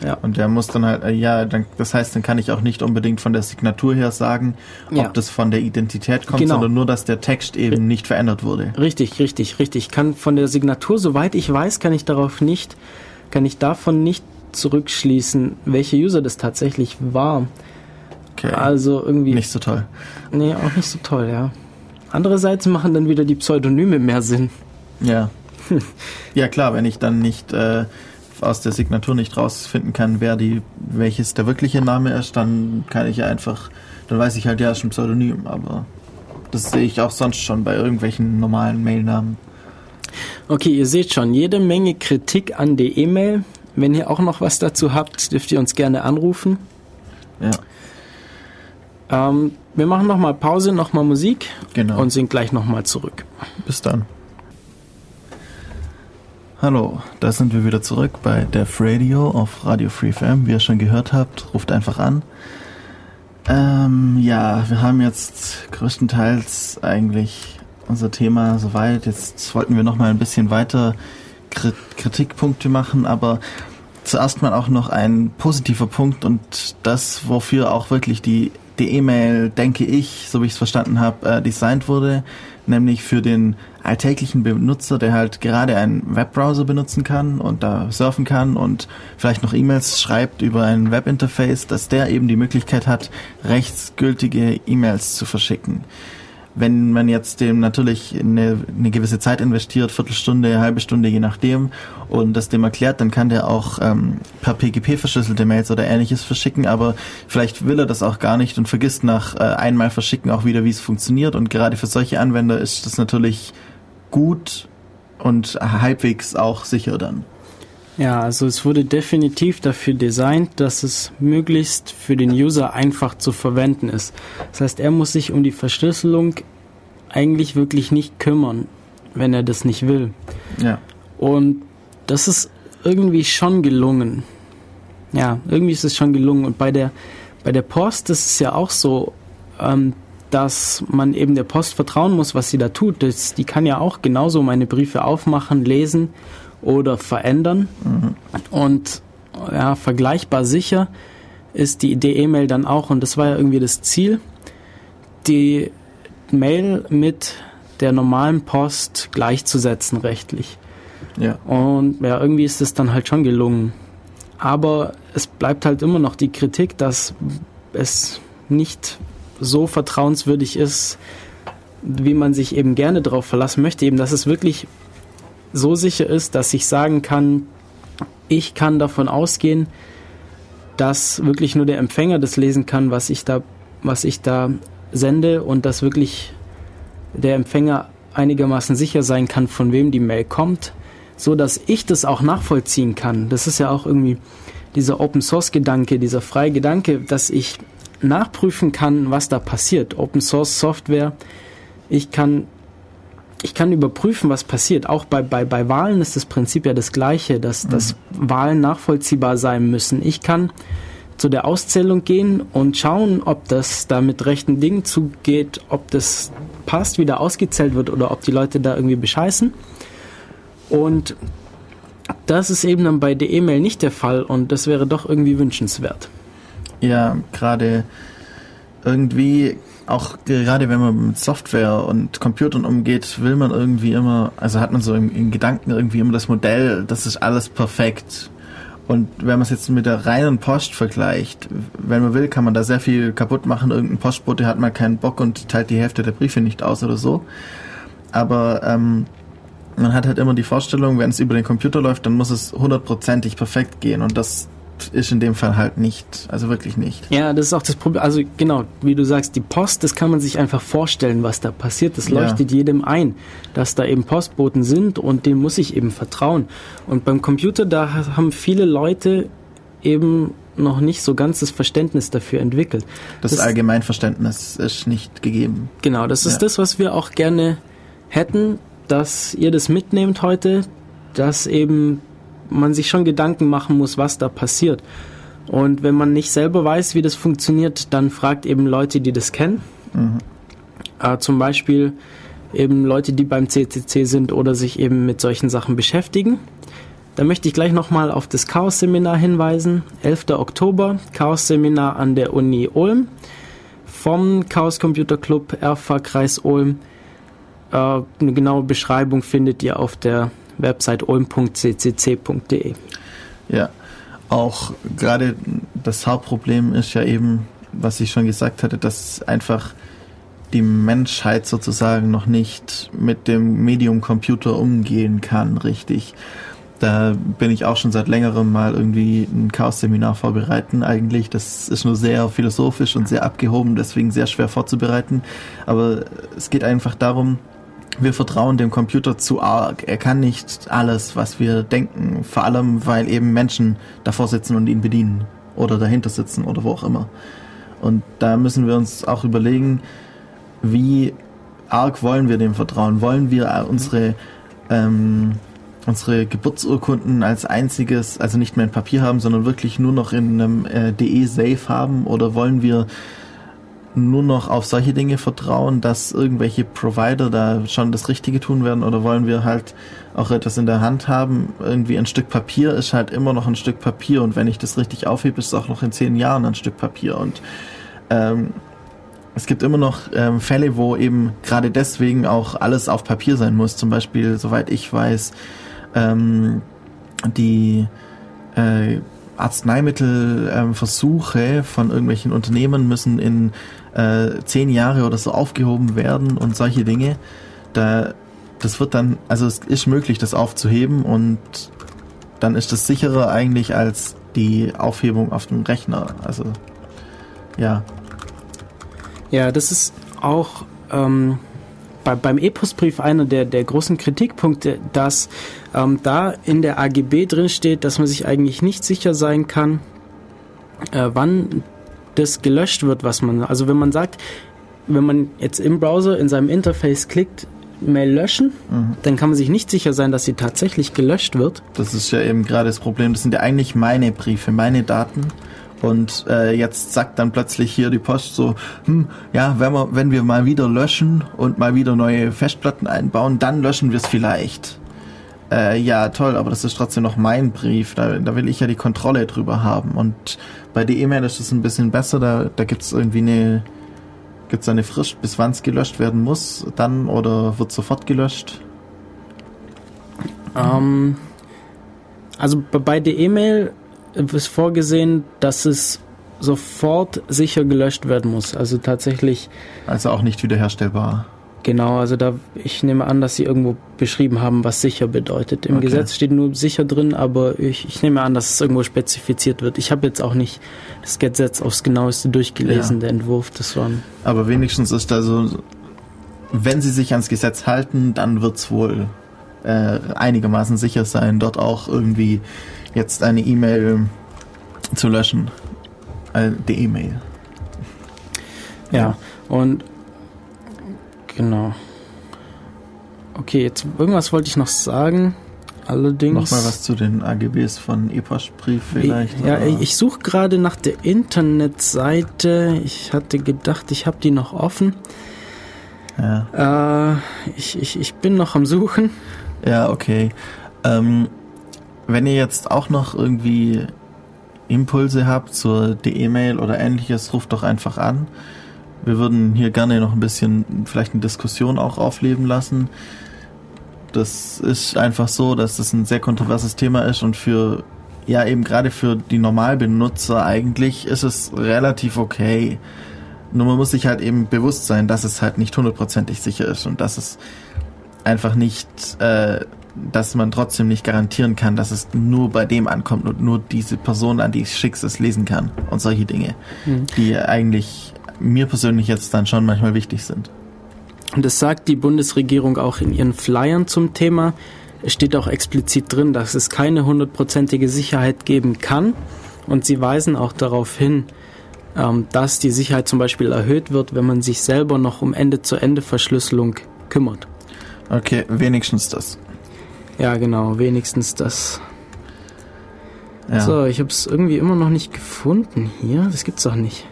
Ja. Und der muss dann halt, äh, ja, dann, das heißt, dann kann ich auch nicht unbedingt von der Signatur her sagen, ob Ja. das von der Identität kommt, Genau. sondern nur, dass der Text eben nicht verändert wurde. Richtig, richtig, richtig. Kann von der Signatur, soweit ich weiß, kann ich darauf nicht, kann ich davon nicht zurückschließen, welcher User das tatsächlich war. Okay. Also irgendwie, nicht so toll. nee, auch nicht so toll, ja. Andererseits machen dann wieder die Pseudonyme mehr Sinn. Ja. ja, klar, wenn ich dann nicht äh, aus der Signatur nicht rausfinden kann, wer die, welches der wirkliche Name ist, dann kann ich ja einfach, dann weiß ich halt, ja, ist ein Pseudonym, aber das sehe ich auch sonst schon bei irgendwelchen normalen Mailnamen. Okay, ihr seht schon, jede Menge Kritik an die E-Mail. Wenn ihr auch noch was dazu habt, dürft ihr uns gerne anrufen. Ja, Ähm, wir machen nochmal Pause, nochmal Musik genau. und sind gleich nochmal zurück. Bis dann. Hallo, da sind wir wieder zurück bei Def Radio auf Radio Free FM. Wie ihr schon gehört habt, ruft einfach an. Ähm, ja, wir haben jetzt größtenteils eigentlich unser Thema soweit. Jetzt wollten wir noch mal ein bisschen weiter Kri- Kritikpunkte machen, aber zuerst mal auch noch ein positiver Punkt und das, wofür auch wirklich die die E-Mail, denke ich, so wie ich es verstanden habe, äh, designt wurde, nämlich für den alltäglichen Benutzer, der halt gerade einen Webbrowser benutzen kann und da surfen kann und vielleicht noch E-Mails schreibt über ein Webinterface, dass der eben die Möglichkeit hat, rechtsgültige E-Mails zu verschicken. Wenn man jetzt dem natürlich eine, eine gewisse Zeit investiert, Viertelstunde, halbe Stunde, je nachdem, und das dem erklärt, dann kann der auch ähm, per PGP verschlüsselte Mails oder ähnliches verschicken, aber vielleicht will er das auch gar nicht und vergisst nach äh, einmal verschicken auch wieder, wie es funktioniert. Und gerade für solche Anwender ist das natürlich gut und halbwegs auch sicher dann. Ja, also es wurde definitiv dafür designt, dass es möglichst für den User einfach zu verwenden ist. Das heißt, er muss sich um die Verschlüsselung eigentlich wirklich nicht kümmern, wenn er das nicht will. Ja. Und das ist irgendwie schon gelungen. Ja, irgendwie ist es schon gelungen. Und bei der, bei der Post ist es ja auch so, ähm, dass man eben der Post vertrauen muss, was sie da tut. Das, die kann ja auch genauso meine Briefe aufmachen, lesen oder verändern. Mhm. Und ja, vergleichbar sicher ist die Idee-E-Mail dann auch, und das war ja irgendwie das Ziel, die Mail mit der normalen Post gleichzusetzen rechtlich. Ja. Und ja, irgendwie ist es dann halt schon gelungen. Aber es bleibt halt immer noch die Kritik, dass es nicht so vertrauenswürdig ist, wie man sich eben gerne darauf verlassen möchte, eben dass es wirklich so sicher ist, dass ich sagen kann, ich kann davon ausgehen, dass wirklich nur der Empfänger das lesen kann, was ich da, was ich da sende und dass wirklich der Empfänger einigermaßen sicher sein kann, von wem die Mail kommt, so dass ich das auch nachvollziehen kann. Das ist ja auch irgendwie dieser Open Source Gedanke, dieser freie Gedanke, dass ich nachprüfen kann, was da passiert. Open Source Software. Ich kann ich kann überprüfen, was passiert. Auch bei, bei, bei Wahlen ist das Prinzip ja das gleiche, dass, mhm. dass Wahlen nachvollziehbar sein müssen. Ich kann zu der Auszählung gehen und schauen, ob das da mit rechten Dingen zugeht, ob das passt, wie da ausgezählt wird oder ob die Leute da irgendwie bescheißen. Und das ist eben dann bei der E-Mail nicht der Fall und das wäre doch irgendwie wünschenswert. Ja, gerade irgendwie auch gerade wenn man mit Software und Computern umgeht, will man irgendwie immer, also hat man so in, in Gedanken irgendwie immer das Modell, das ist alles perfekt. Und wenn man es jetzt mit der reinen Post vergleicht, wenn man will, kann man da sehr viel kaputt machen. Irgendein Postbote hat mal keinen Bock und teilt die Hälfte der Briefe nicht aus oder so. Aber ähm, man hat halt immer die Vorstellung, wenn es über den Computer läuft, dann muss es hundertprozentig perfekt gehen. Und das ist in dem Fall halt nicht, also wirklich nicht. Ja, das ist auch das Problem. Also genau, wie du sagst, die Post, das kann man sich einfach vorstellen, was da passiert. Das leuchtet ja. jedem ein, dass da eben Postboten sind und dem muss ich eben vertrauen. Und beim Computer, da haben viele Leute eben noch nicht so ganz das Verständnis dafür entwickelt. Das, das Allgemeinverständnis ist nicht gegeben. Genau, das ist ja. das, was wir auch gerne hätten, dass ihr das mitnehmt heute, dass eben man sich schon Gedanken machen muss, was da passiert. Und wenn man nicht selber weiß, wie das funktioniert, dann fragt eben Leute, die das kennen. Mhm. Äh, zum Beispiel eben Leute, die beim CCC sind oder sich eben mit solchen Sachen beschäftigen. Da möchte ich gleich nochmal auf das Chaos-Seminar hinweisen. 11. Oktober, Chaos-Seminar an der Uni Ulm vom Chaos Computer Club RFA Kreis Ulm. Äh, eine genaue Beschreibung findet ihr auf der Website ulm.ccc.de. Ja, auch gerade das Hauptproblem ist ja eben, was ich schon gesagt hatte, dass einfach die Menschheit sozusagen noch nicht mit dem Medium Computer umgehen kann, richtig. Da bin ich auch schon seit längerem mal irgendwie ein Chaos-Seminar vorbereiten eigentlich. Das ist nur sehr philosophisch und sehr abgehoben, deswegen sehr schwer vorzubereiten. Aber es geht einfach darum, wir vertrauen dem Computer zu arg. Er kann nicht alles, was wir denken. Vor allem, weil eben Menschen davor sitzen und ihn bedienen. Oder dahinter sitzen oder wo auch immer. Und da müssen wir uns auch überlegen, wie arg wollen wir dem vertrauen? Wollen wir unsere, ähm, unsere Geburtsurkunden als einziges, also nicht mehr in Papier haben, sondern wirklich nur noch in einem äh, DE-Safe haben? Oder wollen wir nur noch auf solche Dinge vertrauen, dass irgendwelche Provider da schon das Richtige tun werden oder wollen wir halt auch etwas in der Hand haben? Irgendwie ein Stück Papier ist halt immer noch ein Stück Papier und wenn ich das richtig aufhebe, ist es auch noch in zehn Jahren ein Stück Papier und ähm, es gibt immer noch ähm, Fälle, wo eben gerade deswegen auch alles auf Papier sein muss. Zum Beispiel, soweit ich weiß, ähm, die äh, Arzneimittelversuche ähm, von irgendwelchen Unternehmen müssen in äh, zehn Jahre oder so aufgehoben werden und solche Dinge. Da, das wird dann, also es ist möglich, das aufzuheben und dann ist das sicherer eigentlich als die Aufhebung auf dem Rechner. Also ja. Ja, das ist auch ähm, bei, beim Epos-Brief einer der, der großen Kritikpunkte, dass ähm, da in der AGB drin steht, dass man sich eigentlich nicht sicher sein kann, äh, wann das gelöscht wird, was man, also wenn man sagt, wenn man jetzt im Browser in seinem Interface klickt, Mail löschen. Mhm. Dann kann man sich nicht sicher sein, dass sie tatsächlich gelöscht wird. Das ist ja eben gerade das Problem. Das sind ja eigentlich meine Briefe, meine Daten. Und äh, jetzt sagt dann plötzlich hier die Post so, hm, ja, wenn wir, wenn wir mal wieder löschen und mal wieder neue Festplatten einbauen, dann löschen wir es vielleicht. Äh, ja, toll, aber das ist trotzdem noch mein Brief. Da, da will ich ja die Kontrolle drüber haben. Und bei der E-Mail ist es ein bisschen besser. Da, da gibt es irgendwie eine, gibt's eine Frist, bis wann es gelöscht werden muss, dann oder wird sofort gelöscht? Ähm, also bei der E-Mail ist vorgesehen, dass es sofort sicher gelöscht werden muss. Also tatsächlich. Also auch nicht wiederherstellbar. Genau, also da ich nehme an, dass sie irgendwo beschrieben haben, was sicher bedeutet. Im okay. Gesetz steht nur sicher drin, aber ich, ich nehme an, dass es irgendwo spezifiziert wird. Ich habe jetzt auch nicht das Gesetz aufs genaueste durchgelesen, ja. der Entwurf, das war. Aber wenigstens ist da so, wenn sie sich ans Gesetz halten, dann wird es wohl äh, einigermaßen sicher sein, dort auch irgendwie jetzt eine E-Mail zu löschen. Äh, die E-Mail. Ja, und Genau. Okay, jetzt irgendwas wollte ich noch sagen. Allerdings. Nochmal was zu den AGBs von EPOS-Brief vielleicht? Ich, ja, oder? ich suche gerade nach der Internetseite. Ich hatte gedacht, ich habe die noch offen. Ja. Äh, ich, ich, ich bin noch am Suchen. Ja, okay. Ähm, wenn ihr jetzt auch noch irgendwie Impulse habt zur E-Mail oder ähnliches, ruft doch einfach an. Wir würden hier gerne noch ein bisschen vielleicht eine Diskussion auch aufleben lassen. Das ist einfach so, dass das ein sehr kontroverses Thema ist und für, ja eben gerade für die Normalbenutzer eigentlich ist es relativ okay. Nur man muss sich halt eben bewusst sein, dass es halt nicht hundertprozentig sicher ist und dass es einfach nicht, äh, dass man trotzdem nicht garantieren kann, dass es nur bei dem ankommt und nur diese Person, an die ich schick's, es lesen kann und solche Dinge, mhm. die eigentlich mir persönlich jetzt dann schon manchmal wichtig sind. Und das sagt die Bundesregierung auch in ihren Flyern zum Thema. Es steht auch explizit drin, dass es keine hundertprozentige Sicherheit geben kann. Und sie weisen auch darauf hin, ähm, dass die Sicherheit zum Beispiel erhöht wird, wenn man sich selber noch um Ende-zu-Ende-Verschlüsselung kümmert. Okay, wenigstens das. Ja, genau, wenigstens das. Ja. So, ich habe es irgendwie immer noch nicht gefunden hier. Das gibt's doch nicht.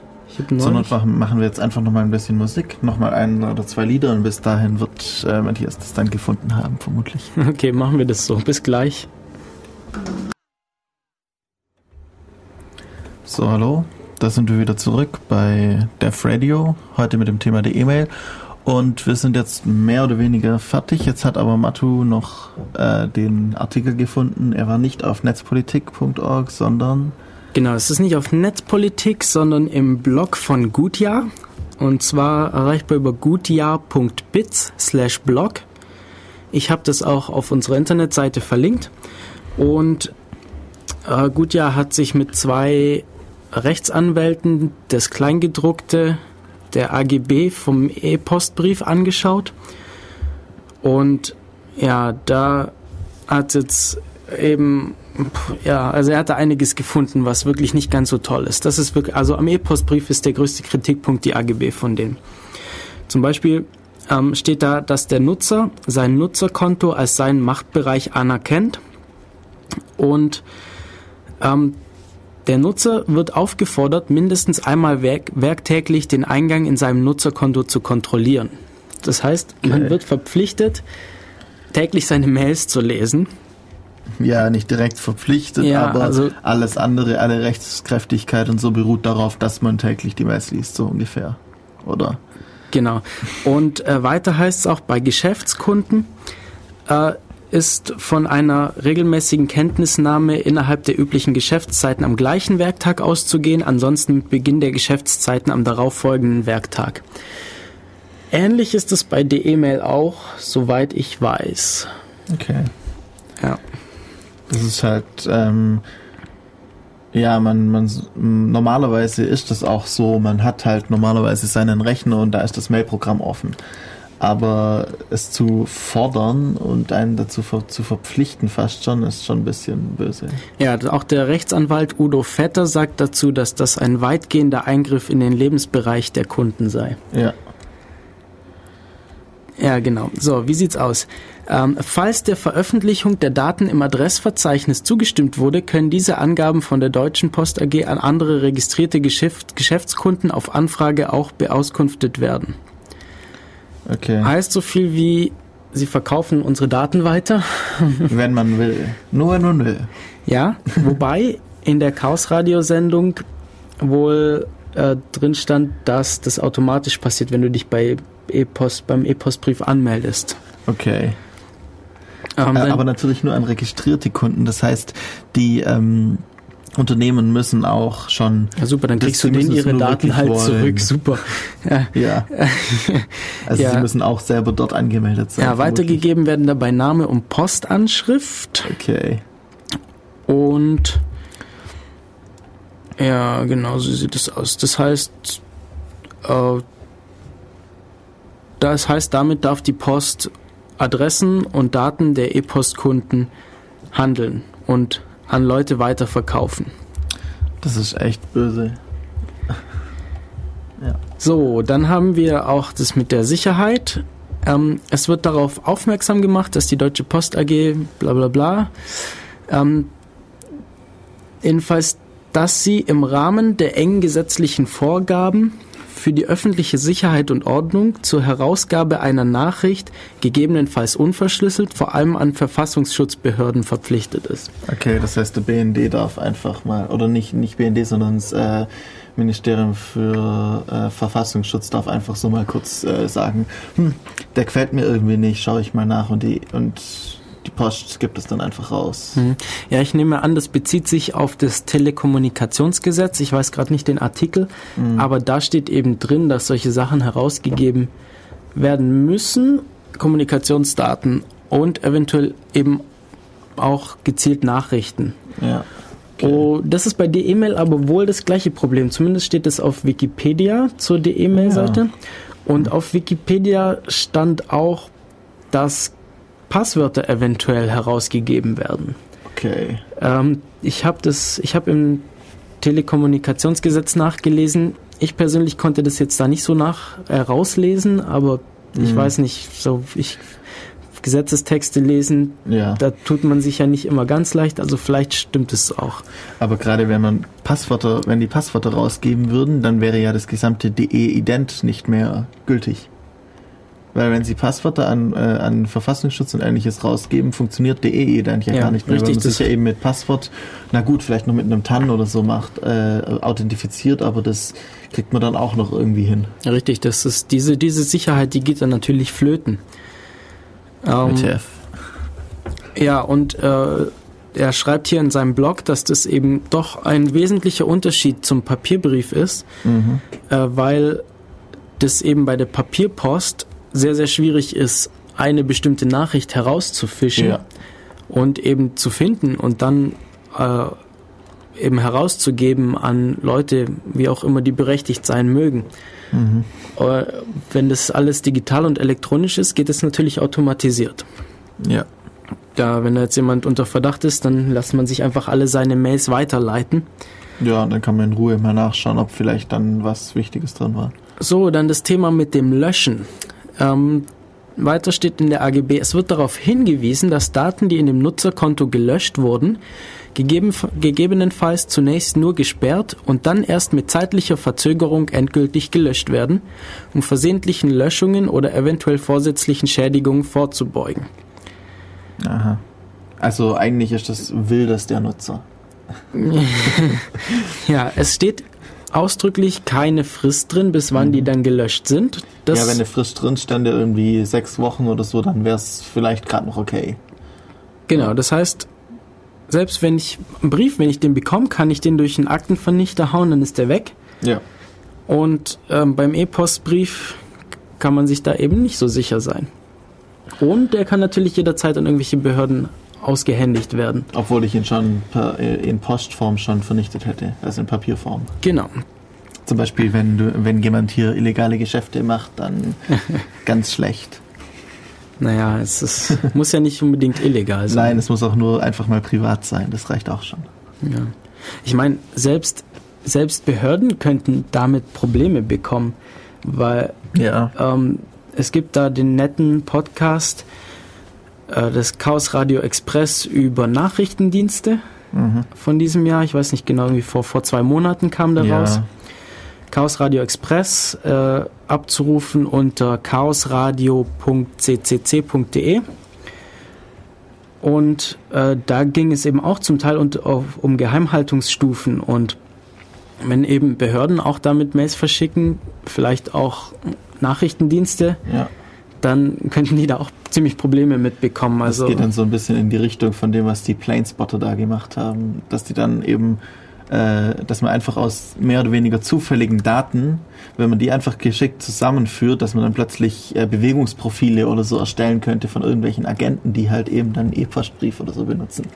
Not machen wir jetzt einfach nochmal ein bisschen Musik, nochmal ein oder zwei Lieder und bis dahin wird äh, Matthias das dann gefunden haben, vermutlich. Okay, machen wir das so. Bis gleich. So, hallo. Da sind wir wieder zurück bei Def Radio, heute mit dem Thema der E-Mail. Und wir sind jetzt mehr oder weniger fertig. Jetzt hat aber Matu noch äh, den Artikel gefunden. Er war nicht auf netzpolitik.org, sondern Genau, es ist nicht auf Netzpolitik, sondern im Blog von Gutjahr. Und zwar erreichbar über gutjahr.bits slash blog. Ich habe das auch auf unserer Internetseite verlinkt. Und äh, Gutjahr hat sich mit zwei Rechtsanwälten das Kleingedruckte der AGB vom E-Postbrief angeschaut. Und ja, da hat jetzt eben ja, also er hatte einiges gefunden, was wirklich nicht ganz so toll ist. Das ist wirklich, also am E-Postbrief ist der größte Kritikpunkt die AGB von denen. Zum Beispiel ähm, steht da, dass der Nutzer sein Nutzerkonto als seinen Machtbereich anerkennt und ähm, der Nutzer wird aufgefordert, mindestens einmal werk werktäglich den Eingang in seinem Nutzerkonto zu kontrollieren. Das heißt, man wird verpflichtet, täglich seine Mails zu lesen ja nicht direkt verpflichtet, ja, aber also alles andere, alle Rechtskräftigkeit und so beruht darauf, dass man täglich die Mails liest, so ungefähr. Oder? Genau. Und äh, weiter heißt es auch bei Geschäftskunden, äh, ist von einer regelmäßigen Kenntnisnahme innerhalb der üblichen Geschäftszeiten am gleichen Werktag auszugehen, ansonsten mit Beginn der Geschäftszeiten am darauffolgenden Werktag. Ähnlich ist es bei der E-Mail auch, soweit ich weiß. Okay. Ja. Das ist halt, ähm, ja, man, man, normalerweise ist das auch so, man hat halt normalerweise seinen Rechner und da ist das Mailprogramm offen. Aber es zu fordern und einen dazu ver zu verpflichten fast schon, ist schon ein bisschen böse. Ja, auch der Rechtsanwalt Udo Vetter sagt dazu, dass das ein weitgehender Eingriff in den Lebensbereich der Kunden sei. Ja. Ja, genau. So, wie sieht's aus? Ähm, falls der Veröffentlichung der Daten im Adressverzeichnis zugestimmt wurde, können diese Angaben von der Deutschen Post AG an andere registrierte Geschäft Geschäftskunden auf Anfrage auch beauskunftet werden. Okay. Heißt so viel wie, sie verkaufen unsere Daten weiter. wenn man will. Nur wenn man will. Ja, wobei in der Chaos-Radio-Sendung wohl äh, drin stand, dass das automatisch passiert, wenn du dich bei E-Post, beim E-Postbrief anmeldest. Okay. Ähm, Äh, aber natürlich nur an registrierte Kunden. Das heißt, die ähm, Unternehmen müssen auch schon. ja, super, dann kriegst du denen ihre Daten wirklich halt wollen. zurück. Super. Ja. Ja. Also Ja. sie müssen auch selber dort angemeldet sein. Ja, weitergegeben werden dabei Name und Postanschrift Okay. und ja, genau so sieht es aus. Das heißt, äh, das heißt, damit darf die Post Adressen und Daten der E-Post-Kunden handeln und an Leute weiterverkaufen. Das ist echt böse. So, dann haben wir auch das mit der Sicherheit. Ähm, es wird darauf aufmerksam gemacht, dass die Deutsche Post AG bla bla bla ähm, jedenfalls, dass sie im Rahmen der engen gesetzlichen Vorgaben für die öffentliche Sicherheit und Ordnung zur Herausgabe einer Nachricht, gegebenenfalls unverschlüsselt, vor allem an Verfassungsschutzbehörden verpflichtet ist. Okay, das heißt, der BND darf einfach mal, oder nicht, nicht BND, sondern das äh, Ministerium für äh, Verfassungsschutz darf einfach so mal kurz äh, sagen, hm, der gefällt mir irgendwie nicht, schaue ich mal nach und die und die Post gibt es dann einfach raus. Mhm. Ja, ich nehme an, das bezieht sich auf das Telekommunikationsgesetz. Ich weiß gerade nicht den Artikel, aber da steht eben drin, dass solche Sachen herausgegeben werden müssen, Kommunikationsdaten und eventuell eben auch gezielt Nachrichten. Ja. Oh, das ist bei der E-Mail aber wohl das gleiche Problem. Zumindest steht es auf Wikipedia zur der E-Mail-Seite. Und auf Wikipedia stand auch, dass Passwörter eventuell herausgegeben werden. Okay. Ähm, ich habe das, ich habe im Telekommunikationsgesetz nachgelesen. Ich persönlich konnte das jetzt da nicht so nach äh, rauslesen, aber ich Mhm. weiß nicht, so ich Gesetzestexte lesen, Ja. da tut man sich ja nicht immer ganz leicht, also vielleicht stimmt es auch. Aber gerade wenn man Passwörter, wenn die Passwörter rausgeben würden, dann wäre ja das gesamte DE-Ident nicht mehr gültig. Weil wenn sie Passwörter an, äh, an Verfassungsschutz und ähnliches rausgeben, funktioniert DE-Ident ja, Ja, gar nicht mehr, richtig, weil man sich ja eben mit Passwort, na gut, vielleicht noch mit einem TAN oder so macht, äh, authentifiziert, aber das kriegt man dann auch noch irgendwie hin. Richtig, das ist diese, diese Sicherheit, die geht dann natürlich flöten. Ähm, WTF. Ja, und äh, er schreibt hier in seinem Blog, dass das eben doch ein wesentlicher Unterschied zum Papierbrief ist, Mhm. äh, weil das eben bei der Papierpost sehr, sehr schwierig ist, eine bestimmte Nachricht herauszufischen Ja. und eben zu finden und dann äh, eben herauszugeben an Leute, wie auch immer die berechtigt sein mögen. Mhm. Äh, wenn das alles digital und elektronisch ist, geht es natürlich automatisiert. Ja. Da, wenn da jetzt jemand unter Verdacht ist, dann lässt man sich einfach alle seine Mails weiterleiten. Ja, und dann kann man in Ruhe mal nachschauen, ob vielleicht dann was Wichtiges drin war. So, dann das Thema mit dem Löschen. Ähm, weiter steht in der AGB, es wird darauf hingewiesen, dass Daten, die in dem Nutzerkonto gelöscht wurden, gegeben, gegebenenfalls zunächst nur gesperrt und dann erst mit zeitlicher Verzögerung endgültig gelöscht werden, um versehentlichen Löschungen oder eventuell vorsätzlichen Schädigungen vorzubeugen. Aha. Also eigentlich ist das Wildes der Nutzer. Ja, es steht ausdrücklich keine Frist drin, bis wann die dann gelöscht sind. Das, ja, wenn eine Frist drin stände, irgendwie sechs Wochen oder so, dann wäre es vielleicht gerade noch okay. Genau, das heißt, selbst wenn ich einen Brief, wenn ich den bekomme, kann ich den durch einen Aktenvernichter hauen, dann ist der weg. Ja. Und ähm, beim E-Postbrief kann man sich da eben nicht so sicher sein. Und der kann natürlich jederzeit an irgendwelche Behörden ausgehändigt werden. Obwohl ich ihn schon äh, in Postform schon vernichtet hätte, also in Papierform. Genau. Zum Beispiel, wenn du, wenn jemand hier illegale Geschäfte macht, dann ganz schlecht. Naja, es ist, muss ja nicht unbedingt illegal sein. Nein, es muss auch nur einfach mal privat sein, das reicht auch schon. Ja. Ich meine, selbst, selbst Behörden könnten damit Probleme bekommen, weil Ja. ähm, es gibt da den netten Podcast äh, des Chaos Radio Express über Nachrichtendienste mhm. von diesem Jahr. Ich weiß nicht genau, wie vor, vor zwei Monaten kam der ja. raus. Chaos Radio Express äh, abzurufen unter chaosradio.ccc.de. Und äh, da ging es eben auch zum Teil auf, um Geheimhaltungsstufen und wenn eben Behörden auch damit Mails verschicken, vielleicht auch Nachrichtendienste, ja. dann könnten die da auch ziemlich Probleme mitbekommen. Also das geht dann so ein bisschen in die Richtung von dem, was die Planespotter da gemacht haben, dass die dann eben äh, dass man einfach aus mehr oder weniger zufälligen Daten, wenn man die einfach geschickt zusammenführt, dass man dann plötzlich äh, Bewegungsprofile oder so erstellen könnte von irgendwelchen Agenten, die halt eben dann E-Postbrief oder so benutzen.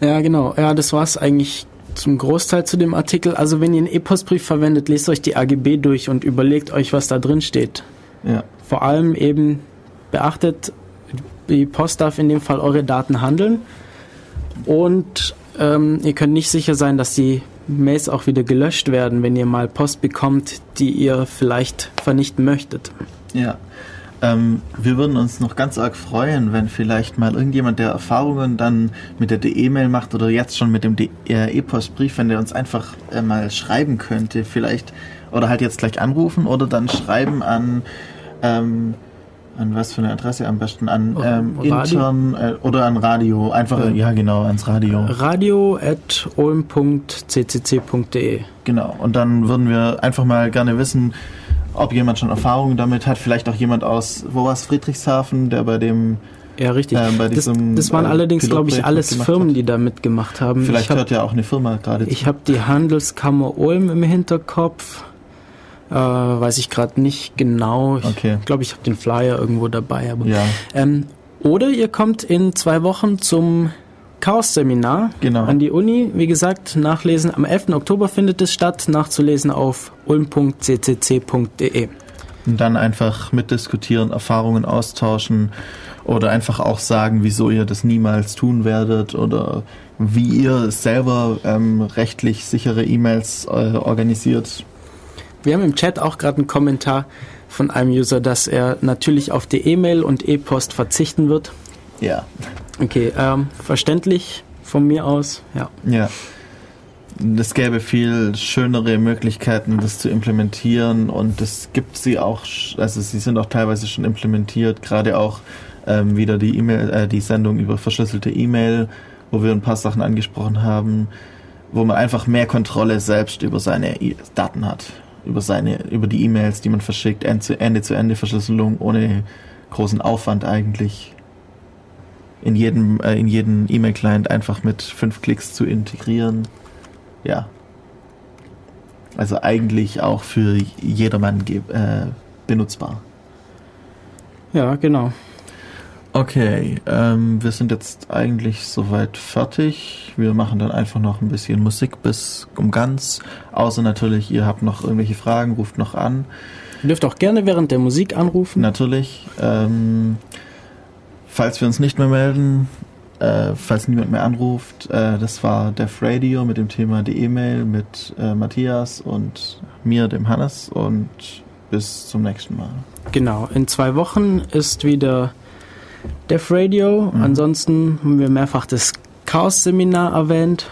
Ja, genau. Ja, das war es eigentlich zum Großteil zu dem Artikel. Also wenn ihr einen E-Postbrief verwendet, lest euch die AGB durch und überlegt euch, was da drin steht. Ja. Vor allem eben beachtet, die Post darf in dem Fall eure Daten handeln und ähm, ihr könnt nicht sicher sein, dass die Mails auch wieder gelöscht werden, wenn ihr mal Post bekommt, die ihr vielleicht vernichten möchtet. Ja. Ähm, wir würden uns noch ganz arg freuen, wenn vielleicht mal irgendjemand, der Erfahrungen dann mit der E-Mail macht oder jetzt schon mit dem äh, E-Postbrief, wenn der uns einfach äh, mal schreiben könnte, vielleicht oder halt jetzt gleich anrufen oder dann schreiben an ähm, an was für eine Adresse am besten? An oh, ähm, intern äh, oder an Radio? Einfach, ja. ja genau, ans Radio. Radio at olm.ccc.de Genau, und dann würden wir einfach mal gerne wissen, ob jemand schon Erfahrungen damit hat. Vielleicht auch jemand aus, wo war es, Friedrichshafen, der bei dem ja, richtig. Äh, das, das, waren äh, allerdings, glaube ich, alles Firmen, hat. die da mitgemacht haben. Vielleicht hab, hört ja auch eine Firma gerade zu. Ich habe die Handelskammer Ulm im Hinterkopf. Äh, weiß ich gerade nicht genau. Ich okay. glaube, ich habe den Flyer irgendwo dabei. Aber, ja. Ähm, oder ihr kommt in zwei Wochen zum Chaos-Seminar genau. an die Uni. Wie gesagt, nachlesen. Am 11. Oktober findet es statt. Nachzulesen auf ulm.ccc.de. Und dann einfach mitdiskutieren, Erfahrungen austauschen oder einfach auch sagen, wieso ihr das niemals tun werdet oder wie ihr selber ähm, rechtlich sichere E-Mails äh, organisiert. Wir haben im Chat auch gerade einen Kommentar von einem User, dass er natürlich auf die E-Mail und E-Post verzichten wird. Ja. Okay, ähm, verständlich von mir aus, ja. Ja. Es gäbe viel schönere Möglichkeiten, das zu implementieren und es gibt sie auch, also sie sind auch teilweise schon implementiert, gerade auch ähm, wieder die E-Mail, äh, die Sendung über verschlüsselte E-Mail, wo wir ein paar Sachen angesprochen haben, wo man einfach mehr Kontrolle selbst über seine Daten hat über seine, über die E-Mails, die man verschickt, Ende-zu-Ende-Verschlüsselung ohne großen Aufwand eigentlich in jedem, äh, in jeden E-Mail-Client einfach mit fünf Klicks zu integrieren. Ja. Also eigentlich auch für jedermann äh, benutzbar. Ja, genau. Okay, ähm, wir sind jetzt eigentlich soweit fertig. Wir machen dann einfach noch ein bisschen Musik bis um ganz. Außer natürlich, ihr habt noch irgendwelche Fragen, ruft noch an. Ihr dürft auch gerne während der Musik anrufen. Natürlich. Ähm, falls wir uns nicht mehr melden, äh, falls niemand mehr anruft, äh, das war Def Radio mit dem Thema die E-Mail mit äh, Matthias und mir, dem Hannes. Und bis zum nächsten Mal. Genau, in zwei Wochen ist wieder Def Radio. Mhm. Ansonsten haben wir mehrfach das Chaos-Seminar erwähnt.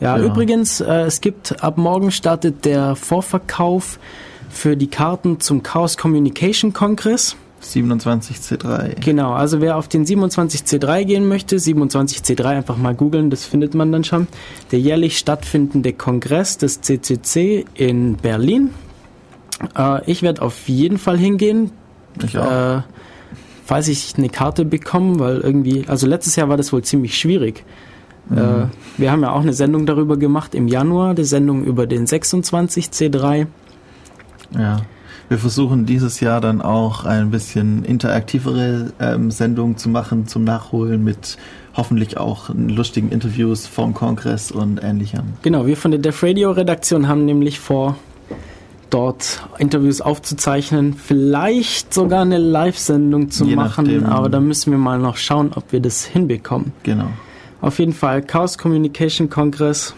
Ja, ja. übrigens, äh, es gibt ab morgen startet der Vorverkauf für die Karten zum Chaos Communication Kongress. 27C3. Genau, also wer auf den 27C3 gehen möchte, 27C3 einfach mal googeln, das findet man dann schon. Der jährlich stattfindende Kongress des CCC in Berlin. Äh, ich werde auf jeden Fall hingehen. Ich auch. Äh, falls ich eine Karte bekomme, weil irgendwie, also letztes Jahr war das wohl ziemlich schwierig. Mhm. Äh, wir haben ja auch eine Sendung darüber gemacht im Januar, die Sendung über den 26C3. Ja. Wir versuchen dieses Jahr dann auch ein bisschen interaktivere ähm, Sendungen zu machen zum Nachholen mit hoffentlich auch lustigen Interviews vom Kongress und ähnlichem. Genau, wir von der Def Radio Redaktion haben nämlich vor, dort Interviews aufzuzeichnen, vielleicht sogar eine Live-Sendung zu Je machen, nachdem. aber da müssen wir mal noch schauen, ob wir das hinbekommen. Genau. Auf jeden Fall Chaos Communication Congress.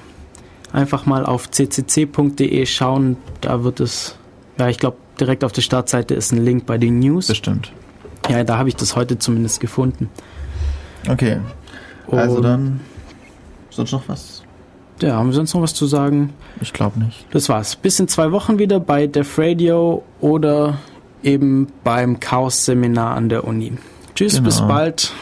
Einfach mal auf ccc.de schauen, da wird es, ja, ich glaube, direkt auf der Startseite ist ein Link bei den News. Bestimmt. Ja, da habe ich das heute zumindest gefunden. Okay. Also Und- dann. Sonst noch was? Ja, haben wir sonst noch was zu sagen? Ich glaube nicht. Das war's. Bis in zwei Wochen wieder bei Def Radio oder eben beim Chaos-Seminar an der Uni. Tschüss, Genau. bis bald.